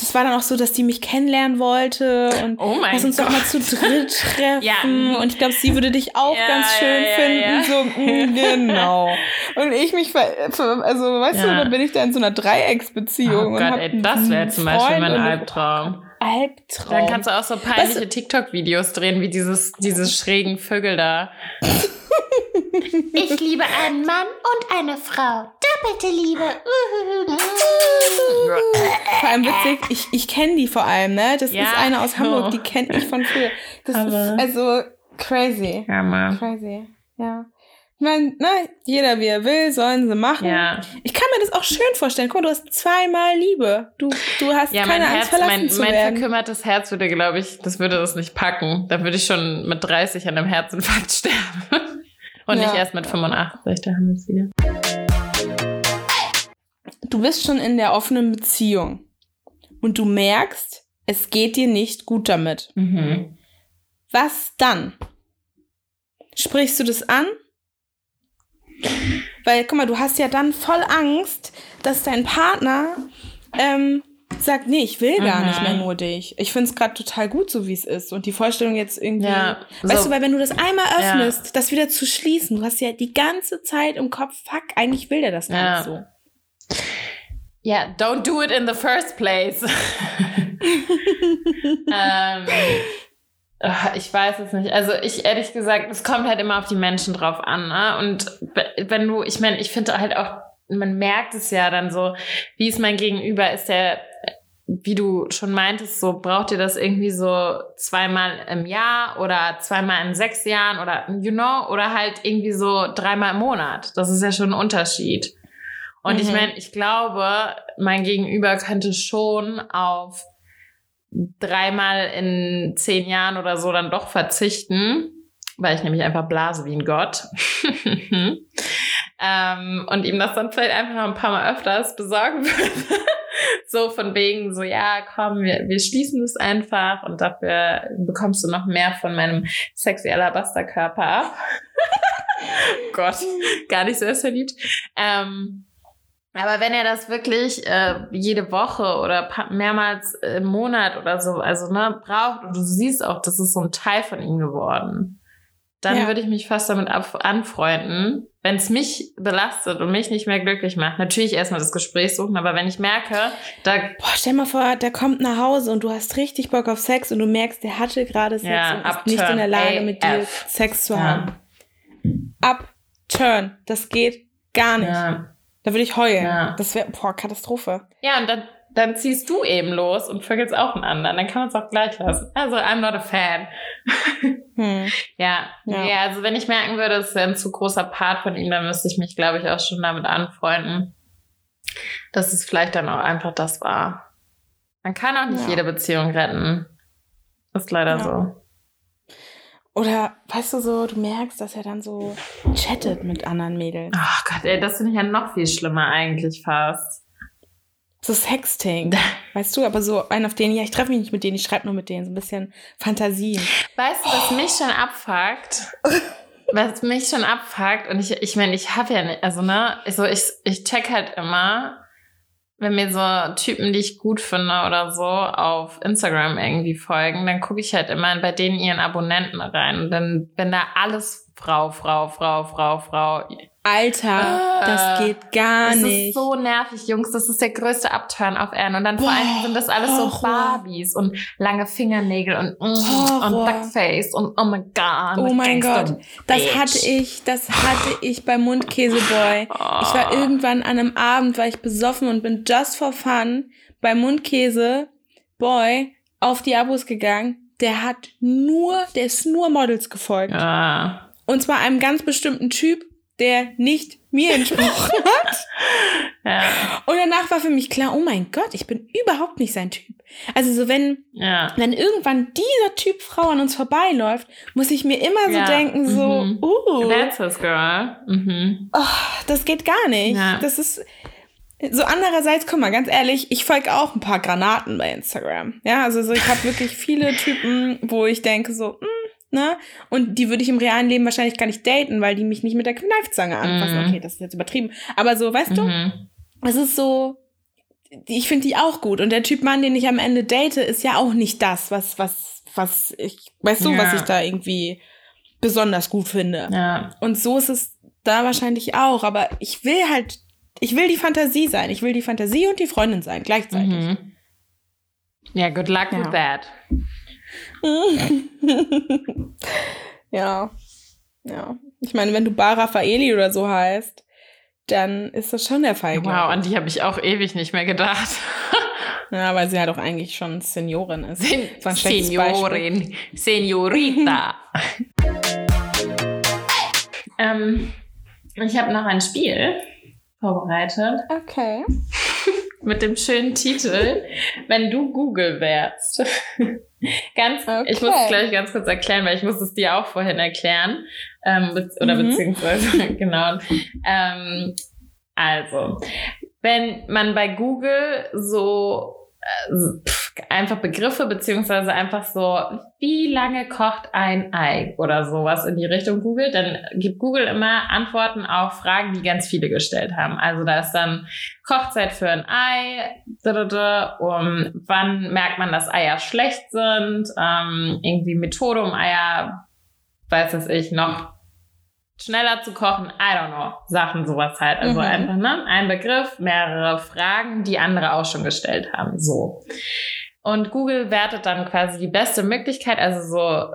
das war dann auch so, dass die mich kennenlernen wollte und oh lass uns Gott. doch mal zu dritt treffen. ja. Und ich glaube, sie würde dich auch ja, ganz schön ja, finden. So, mm, genau. Und ich mich, also weißt du, dann bin ich da in so einer Dreiecksbeziehung. Oh Gott, ey, das wäre zum Beispiel mein Albtraum. Albtraum. Dann kannst du auch so peinliche TikTok-Videos drehen, wie dieses, diese schrägen Vögel da. Ich liebe einen Mann und eine Frau. Doppelte Liebe. Vor allem witzig, ich, ich kenne die vor allem, ne? Das ja, ist eine aus Hamburg, oh. die kennt mich von früher. Das Aber ist also crazy. Ja, Mann. Crazy, ja. Ich meine, ne, jeder wie er will, sollen sie machen. Ja. Ich kann mir das auch schön vorstellen. Guck, mal, du hast zweimal Liebe. Du, du hast ja, keine Angst, verlassen mein, zu mein werden. verkümmertes Herz würde, glaube ich, das würde das nicht packen. Da würde ich schon mit 30 an einem Herzinfarkt sterben. Und ja. nicht erst mit 85, da haben wir es wieder. Du bist schon in der offenen Beziehung und du merkst, es geht dir nicht gut damit. Mhm. Was dann? Sprichst du das an? Weil, guck mal, du hast ja dann voll Angst, dass dein Partner ähm, sagt, nee, ich will gar Mhm. nicht mehr nur dich. Ich finde es gerade total gut, so wie es ist. Und die Vorstellung jetzt irgendwie. Ja, weißt so- du, weil wenn du das einmal Ja. öffnest, das wieder zu schließen, du hast ja die ganze Zeit im Kopf, fuck, eigentlich will der das gar Ja. nicht so. Ja, don't do it in the first place. ähm, ich weiß es nicht. Also ich ehrlich gesagt, es kommt halt immer auf die Menschen drauf an. Ne? Und wenn du, ich meine, ich finde halt auch, man merkt es ja dann so, wie ist mein Gegenüber, ist der, wie du schon meintest, so braucht ihr das irgendwie so zweimal im Jahr oder zweimal in sechs Jahren oder you know, oder halt irgendwie so dreimal im Monat. Das ist ja schon ein Unterschied. Und ich Mhm. meine, ich glaube, mein Gegenüber könnte schon auf dreimal in zehn Jahren oder so dann doch verzichten, weil ich nämlich einfach blase wie ein Gott. ähm, und ihm das dann vielleicht einfach noch ein paar Mal öfters besorgen würde. so von wegen, so ja, komm, wir, wir schließen es einfach und dafür bekommst du noch mehr von meinem sexy Alabasterkörper ab. Gott, gar nicht sehr verliebt. Ähm, aber wenn er das wirklich äh, jede Woche oder mehrmals im Monat oder so, also ne, braucht und du siehst auch, das ist so ein Teil von ihm geworden, dann Ja. würde ich mich fast damit anfreunden, wenn es mich belastet und mich nicht mehr glücklich macht. Natürlich erstmal das Gespräch suchen, aber wenn ich merke, da Boah, stell mal vor, der kommt nach Hause und du hast richtig Bock auf Sex und du merkst, der hatte gerade Sex Ja, und ist nicht in der Lage, mit dir AF. Sex zu Ja. haben. Upturn. Das geht gar nicht. ja, Da würde ich heulen. Ja. Das wäre, boah, Katastrophe. ja und dann dann ziehst du eben los und vögelst auch einen anderen. Dann kann man es auch gleich lassen. Also, I'm not a fan. Hm. Ja, Ja. ja. also wenn ich merken würde, es wäre ein zu großer Part von ihm, dann müsste ich mich, glaube ich, auch schon damit anfreunden, dass es vielleicht dann auch einfach das war. Man kann auch nicht Ja. jede Beziehung retten. Ist leider Ja. so. Oder, weißt du so, du merkst, dass er dann so chattet mit anderen Mädels. Ach Gott, ey, das finde ich ja noch viel schlimmer eigentlich fast. So Sexting. Weißt du, aber so einen auf den, ja, ich treffe mich nicht mit denen, ich schreibe nur mit denen. So ein bisschen Fantasien. Weißt du, was mich schon abfuckt? Was mich schon abfuckt, und ich, ich meine, ich habe ja nicht, also ne, so ich, ich check halt immer, wenn mir so Typen, die ich gut finde oder so, auf Instagram irgendwie folgen, dann gucke ich halt immer bei denen ihren Abonnenten rein. Und dann, wenn da alles Frau, Frau, Frau, Frau, Frau. Alter, Ah. das geht gar Das nicht. ist so nervig, Jungs. Das ist der größte Upturn auf Erden. Und dann vor Boah, allem sind das alles so Horror. Barbies und lange Fingernägel und, mm, und Duckface und oh my God. Oh mein Gott, das Bitch. hatte ich, das hatte ich bei Mundkäseboy. Ich Ah. war irgendwann an einem Abend, war ich besoffen und bin just for fun bei Mundkäseboy auf die Abos gegangen. Der hat nur, der ist nur Models gefolgt. Ja. Und zwar einem ganz bestimmten Typ, der nicht mir entsprochen hat. Ja. Und danach war für mich klar, oh mein Gott, ich bin überhaupt nicht sein Typ. Also so wenn, Ja. wenn irgendwann dieser Typ Frau an uns vorbeiläuft, muss ich mir immer so Ja, denken, so, mhm. uh, That's his girl. Mhm. das geht gar nicht. Das ist so andererseits, guck mal, ganz ehrlich, ich folge auch ein paar Granaten bei Instagram. Ja, also so, ich habe wirklich viele Typen, wo ich denke so, mm, ne? Und die würde ich im realen Leben wahrscheinlich gar nicht daten, weil die mich nicht mit der Kneifzange anfassen. Mhm. Okay, das ist jetzt übertrieben. Aber so, weißt du, Mhm. es ist so, ich finde die auch gut. Und der Typ Mann, den ich am Ende date, ist ja auch nicht das, was, was, was ich, weißt du, Ja. was ich da irgendwie besonders gut finde. Ja. Und so ist es da wahrscheinlich auch. Aber ich will halt, ich will die Fantasie sein. Ich will die Fantasie und die Freundin sein, gleichzeitig. Mhm. Ja, good luck Ja. with that. ja. Ja. Ich meine, wenn du Bar Raffaeli oder so heißt, dann ist das schon der Fall. Wow, an die habe ich auch ewig nicht mehr gedacht. Ja, weil sie halt auch eigentlich schon Seniorin ist. Sen schlechtes Seniorin, Seniorita. ähm, ich habe noch ein Spiel vorbereitet Okay. Mit dem schönen Titel Wenn du Google wärst. ganz, ich Okay. muss es gleich ganz kurz erklären, weil ich muss es dir auch vorhin erklären. Ähm, be oder Mhm. beziehungsweise, genau. Ähm, also, wenn man bei Google so äh, pf, einfach Begriffe beziehungsweise einfach so, wie lange kocht ein Ei oder sowas in die Richtung googelt, dann gibt Google immer Antworten auf Fragen, die ganz viele gestellt haben. Also da ist dann Kochzeit für ein Ei, um wann merkt man, dass Eier schlecht sind, ähm, irgendwie Methode, um Eier, weiß es ich, noch schneller zu kochen, I don't know, Sachen, sowas halt. Also mhm. einfach, ne? Ein Begriff, mehrere Fragen, die andere auch schon gestellt haben. So. Und Google wertet dann quasi die beste Möglichkeit, also so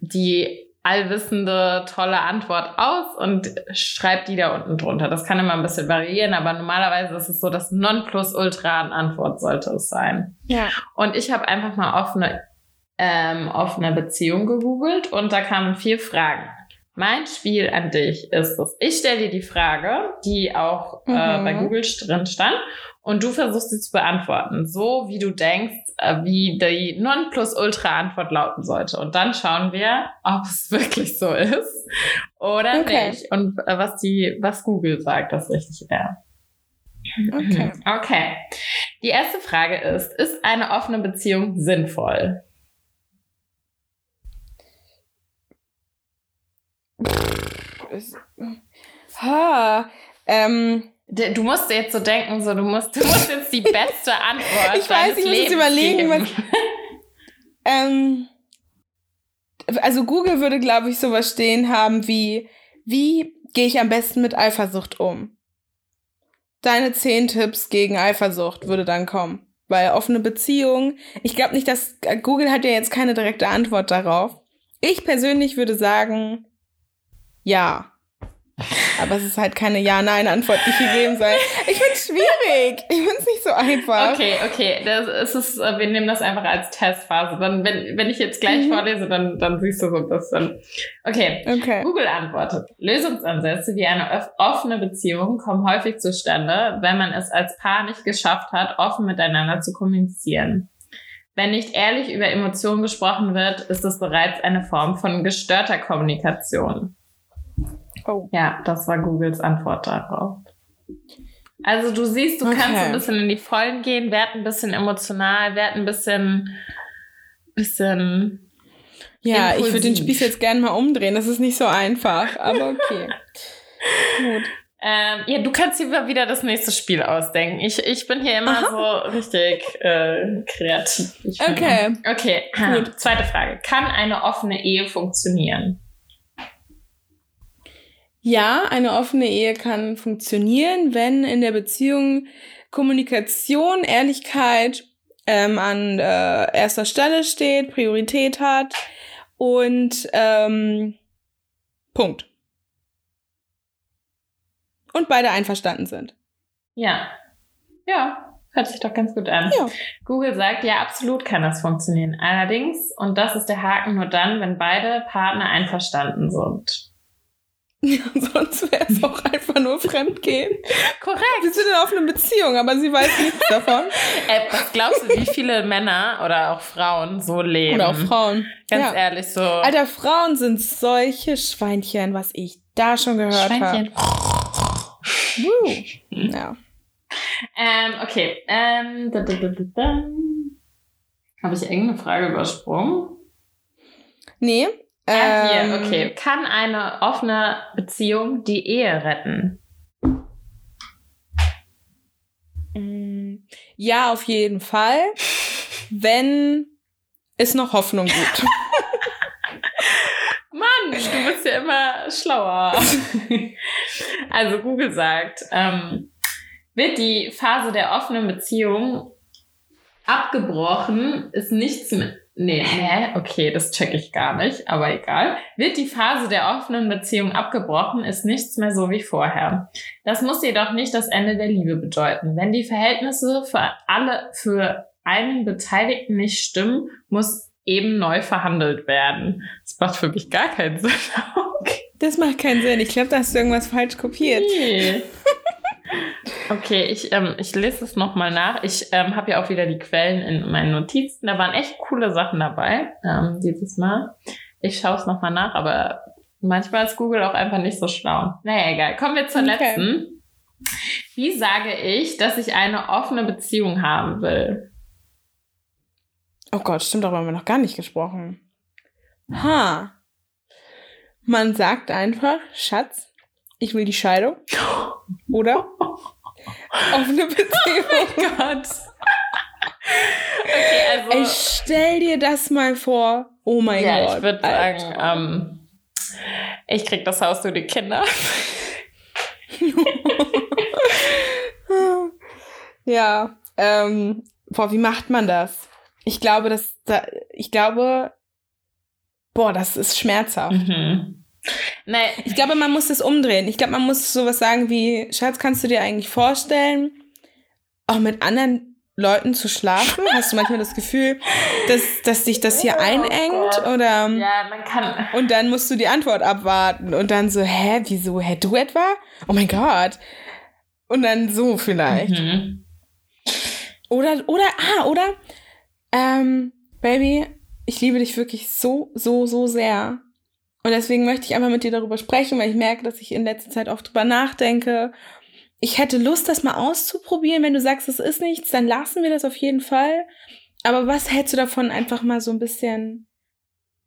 die allwissende, tolle Antwort aus und schreibt die da unten drunter. Das kann immer ein bisschen variieren, aber normalerweise ist es so, das Nonplusultra an Antwort sollte es sein. Ja. Und ich habe einfach mal offene, ähm, offene Beziehung gegoogelt und da kamen vier Fragen. Mein Spiel an dich ist es. Ich stelle dir die Frage, die auch mhm. äh, bei Google drin stand, und du versuchst sie zu beantworten, so wie du denkst, äh, wie die Nonplusultra-Antwort lauten sollte. Und dann schauen wir, ob es wirklich so ist oder okay. nicht. Und äh, was die, was Google sagt, das richtig wäre. Okay. Okay. Die erste Frage ist, ist eine offene Beziehung sinnvoll? ha, ähm, Du musst jetzt so denken, so du musst, du musst jetzt die beste Antwort. ich weiß, ich muss jetzt überlegen, was. ähm, also Google würde, glaube ich, sowas stehen haben wie, wie gehe ich am besten mit Eifersucht um? Deine zehn Tipps gegen Eifersucht würde dann kommen. Weil offene Beziehung, ich glaube nicht, dass Google hat ja jetzt keine direkte Antwort darauf. Ich persönlich würde sagen, ja. Aber es ist halt keine Ja-Nein-Antwort, die hier geben soll. Ich finde es schwierig. Ich finde es nicht so einfach. Okay, okay. Das ist, äh, wir nehmen das einfach als Testphase. Dann, wenn, wenn ich jetzt gleich mhm. vorlese, dann, dann siehst du so ein bisschen. Okay. okay. Google antwortet. Lösungsansätze wie eine offene Beziehung kommen häufig zustande, wenn man es als Paar nicht geschafft hat, offen miteinander zu kommunizieren. Wenn nicht ehrlich über Emotionen gesprochen wird, ist es bereits eine Form von gestörter Kommunikation. Oh. Ja, das war Googles Antwort darauf. Also du siehst, du okay. kannst ein bisschen in die Vollen gehen, werd ein bisschen emotional, werd ein bisschen, bisschen. Ja, impulsiv. ich würde den Spieß jetzt gerne mal umdrehen. Das ist nicht so einfach, aber okay. Gut. Ähm, ja, du kannst dir wieder das nächste Spiel ausdenken. Ich, ich bin hier immer Aha. so richtig äh, kreativ. okay. Okay, Gut. zweite Frage. Kann eine offene Ehe funktionieren? Ja, eine offene Ehe kann funktionieren, wenn in der Beziehung Kommunikation, Ehrlichkeit ähm, an äh, erster Stelle steht, Priorität hat und ähm, Punkt. Und beide einverstanden sind. Ja. Ja, hört sich doch ganz gut an. Ja. Google sagt, ja, absolut kann das funktionieren. Allerdings, und das ist der Haken, nur dann, wenn beide Partner einverstanden sind. Ja, sonst wäre es auch einfach nur Fremdgehen. Korrekt. Sie sind in offener Beziehung, aber sie weiß nichts davon. Ey, was glaubst du, wie viele Männer oder auch Frauen so leben? Oder auch Frauen. Ganz ja. ehrlich, so. Alter, Frauen sind solche Schweinchen, was ich da schon gehört habe. Schweinchen. Hab. ja. Ähm, okay. Ähm, da, da, da, da. Habe ich irgendeine Frage übersprungen? Nee, Ah, hier, ähm, okay. Kann eine offene Beziehung die Ehe retten? Mm, ja, auf jeden Fall. wenn es noch Hoffnung gibt. Mann, du bist ja immer schlauer. also Google sagt, ähm, wird die Phase der offenen Beziehung abgebrochen, ist nichts mehr Nee, hä? Okay, das check ich gar nicht, aber egal. Wird die Phase der offenen Beziehung abgebrochen, ist nichts mehr so wie vorher. Das muss jedoch nicht das Ende der Liebe bedeuten. Wenn die Verhältnisse für alle, für einen Beteiligten nicht stimmen, muss eben neu verhandelt werden. Das macht für mich gar keinen Sinn. okay. Das macht keinen Sinn. Ich glaube, da hast du irgendwas falsch kopiert. Nee. Okay, ich, ähm, ich lese es nochmal nach. Ich ähm, habe ja auch wieder die Quellen in meinen Notizen. Da waren echt coole Sachen dabei ähm, dieses Mal. Ich schaue es nochmal nach, aber manchmal ist Google auch einfach nicht so schlau. Naja, egal. Kommen wir zur okay. letzten. Wie sage ich, dass ich eine offene Beziehung haben will? Oh Gott, stimmt, darüber haben wir noch gar nicht gesprochen. Ha. Man sagt einfach, Schatz, ich will die Scheidung. Oder? Offene Beziehung. Oh Gott. Okay, also. Ey, stell dir das mal vor. Oh mein ja, Gott. ich würde sagen, ähm, ich krieg das Haus, du die Kinder. ja, ähm, boah, wie macht man das? Ich glaube, dass, da, ich glaube, boah, das ist schmerzhaft. Mhm. Nee, Ich glaube, man muss das umdrehen. Ich glaube, man muss sowas sagen wie, Schatz, kannst du dir eigentlich vorstellen, auch mit anderen Leuten zu schlafen? Hast du manchmal das Gefühl, dass, dass dich das hier Oh einengt? Gott. Oder ja, man kann. und dann musst du die Antwort abwarten und dann so, hä, wieso? Hä, du etwa? Oh mein Gott. Und dann so vielleicht. Mhm. Oder, oder, ah, oder, ähm, Baby, ich liebe dich wirklich so, so, so sehr. Und deswegen möchte ich einfach mit dir darüber sprechen, weil ich merke, dass ich in letzter Zeit oft drüber nachdenke. Ich hätte Lust, das mal auszuprobieren. Wenn du sagst, es ist nichts, dann lassen wir das auf jeden Fall. Aber was hältst du davon, einfach mal so ein bisschen,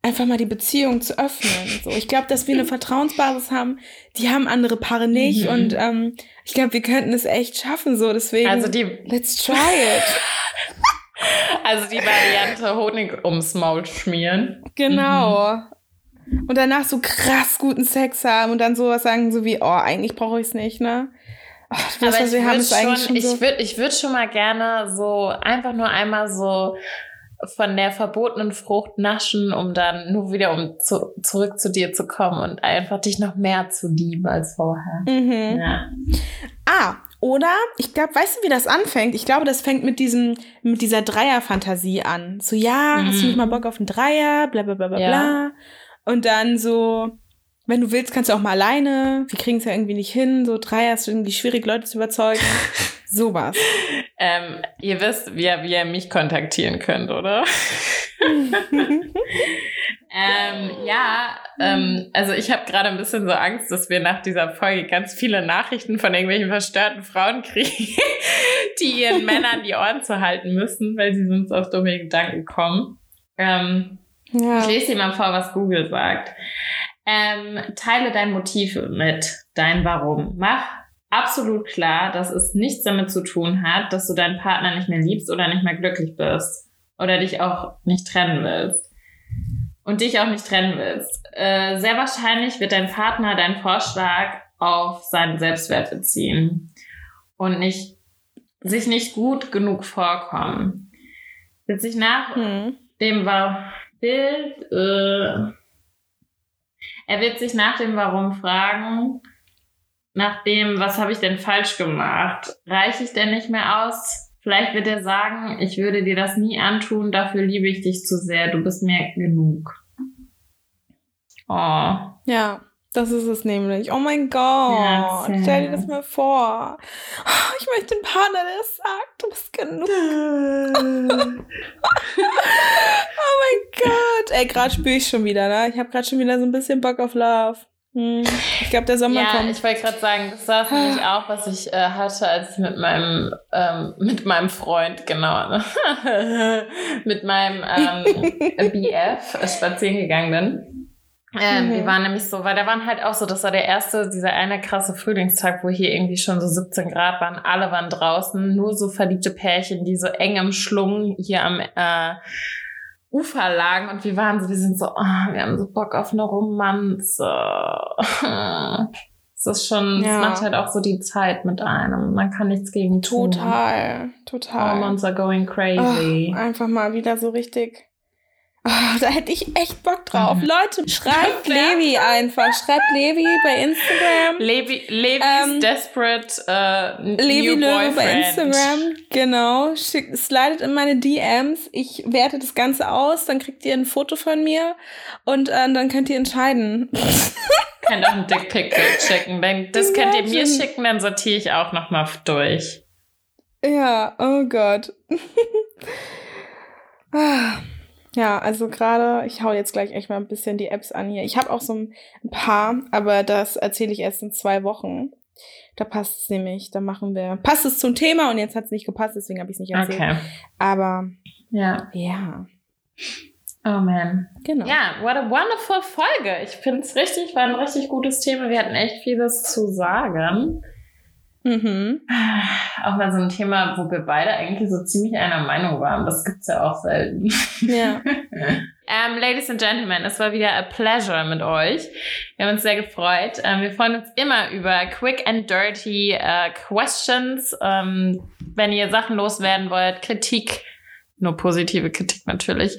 einfach mal die Beziehung zu öffnen? So, ich glaube, dass wir eine Vertrauensbasis haben, die haben andere Paare nicht. Mhm. Und ähm, ich glaube, wir könnten es echt schaffen. So, deswegen. Also die, Let's try it. also die Variante Honig ums Maul schmieren. Genau. Und danach so krass guten Sex haben und dann sowas sagen, so wie, oh, eigentlich brauche ich es nicht, ne? Ach, das, Aber was ich würde schon, schon ich so. würde, ich würde schon mal gerne so einfach nur einmal so von der verbotenen Frucht naschen, um dann nur wieder um zu, zurück zu dir zu kommen und einfach dich noch mehr zu lieben als vorher. Mhm. Ja. Ah, oder, ich glaube, weißt du, wie das anfängt? Ich glaube, das fängt mit diesem, mit dieser Dreier-Fantasie an. So, ja, hast du Mhm. nicht mal Bock auf einen Dreier, bla bla bla bla Ja. bla. Und dann so, wenn du willst, kannst du auch mal alleine. Wir kriegen es ja irgendwie nicht hin. So Dreier ist irgendwie schwierig, Leute zu überzeugen. Sowas. Ähm, ihr wisst, wie ihr, wie ihr mich kontaktieren könnt, oder? ähm, ja, ähm, also ich habe gerade ein bisschen so Angst, dass wir nach dieser Folge ganz viele Nachrichten von irgendwelchen verstörten Frauen kriegen, die ihren Männern die Ohren zu halten müssen, weil sie sonst auf dumme Gedanken kommen. Ähm, Ja. ich lese dir mal vor, was Google sagt. Ähm, teile dein Motiv mit, dein Warum. Mach absolut klar, dass es nichts damit zu tun hat, dass du deinen Partner nicht mehr liebst oder nicht mehr glücklich bist oder dich auch nicht trennen willst. Und dich auch nicht trennen willst. Äh, sehr wahrscheinlich wird dein Partner deinen Vorschlag auf seinen Selbstwert beziehen und nicht, sich nicht gut genug vorkommen. Wird sich nach Hm. dem war Bild, äh, er wird sich nach dem Warum fragen, nach dem, was habe ich denn falsch gemacht? Reiche ich denn nicht mehr aus? Vielleicht wird er sagen, ich würde dir das nie antun, dafür liebe ich dich zu sehr, du bist mir genug. Oh. Ja, das ist es nämlich. Oh mein Gott. Ja. Stell dir das mal vor. Oh, Ich möchte einen Partner, der das sagt. Du bist genug. oh mein Gott. Ey, gerade spüre ich schon wieder, ne? Ich habe gerade schon wieder so ein bisschen Bock auf Love. Hm. Ich glaube, der Sommer Ja, kommt. ich wollte gerade sagen, das war es nämlich auch, was ich äh, hatte, als ich mit meinem ähm, mit meinem Freund, genau, ne? mit meinem ähm, BF spazieren gegangen bin. Ähm, Mhm. Wir waren nämlich so, weil da waren halt auch so, das war der erste, dieser eine krasse Frühlingstag, wo hier irgendwie schon so 17 Grad waren, alle waren draußen, nur so verliebte Pärchen, die so eng im Schlungen hier am äh, Ufer lagen und wir waren so, wir sind so, oh, wir haben so Bock auf eine Romanze. Es ist schon, es Ja. macht halt auch so die Zeit mit einem. Man kann nichts gegen tun. Total. Total. Hormones are going crazy. Oh, einfach mal wieder so richtig. Oh, da hätte ich echt Bock drauf. Mhm. Leute, schreibt Levi einfach. Schreibt Levi bei Instagram. Levi, Levis Ähm, desperate uh, Levi new Löwe bei Instagram. Genau. Schick, slidet in meine DMs. Ich werte das Ganze aus. Dann kriegt ihr ein Foto von mir. Und äh, dann könnt ihr entscheiden. Könnt auch ein Dickpick schicken. Dann, das könnt ihr mir schicken, dann sortiere ich auch noch mal durch. ja, oh Gott. Ah. Ja, also gerade, ich hau jetzt gleich echt mal ein bisschen die Apps an hier. Ich habe auch so ein paar, aber das erzähle ich erst in zwei Wochen. Da passt es nämlich, da machen wir, passt es zum Thema und jetzt hat es nicht gepasst, deswegen habe ich es nicht erzählt. Okay. Aber Ja. ja, Oh man. Genau. Ja, what a wonderful Folge. Ich finde es richtig, war ein richtig gutes Thema. Wir hatten echt vieles zu sagen. Mhm. Auch mal so ein Thema, wo wir beide eigentlich so ziemlich einer Meinung waren. Das gibt's ja auch selten. Ja. Ähm, Ladies and Gentlemen, es war wieder a pleasure mit euch. Wir haben uns sehr gefreut. Ähm, wir freuen uns immer über quick and dirty äh, questions. Ähm, wenn ihr Sachen loswerden wollt, Kritik, nur positive Kritik natürlich,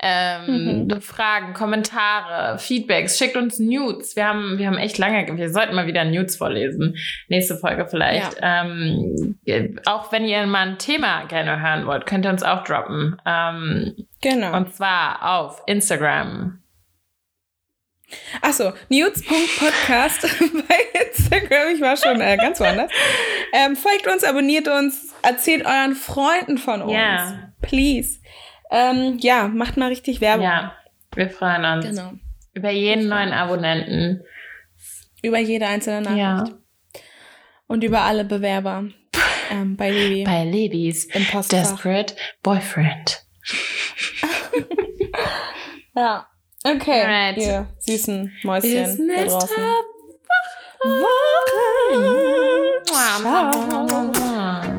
ähm, Fragen, Kommentare, Feedbacks, schickt uns Nudes. Wir haben, wir haben echt lange, wir sollten mal wieder Nudes vorlesen. Nächste Folge vielleicht. Ähm, auch wenn ihr mal ein Thema gerne hören wollt, könnt ihr uns auch droppen. Ähm, Genau. und zwar auf Instagram. Achso, news.podcast bei Instagram. Ich war schon äh, ganz woanders. Ähm, folgt uns, abonniert uns, erzählt euren Freunden von uns. Ja. Please. Ähm, ja, macht mal richtig Werbung. Ja, wir freuen uns Genau. über jeden neuen Abonnenten. Über jede einzelne Nachricht. Ja. Und über alle Bewerber ähm, bei Levi. Bei Libby's Im Postfach. Desperate Boyfriend. Ja. Okay, Alright. ihr süßen Mäuschen da draußen. Woche. Ciao.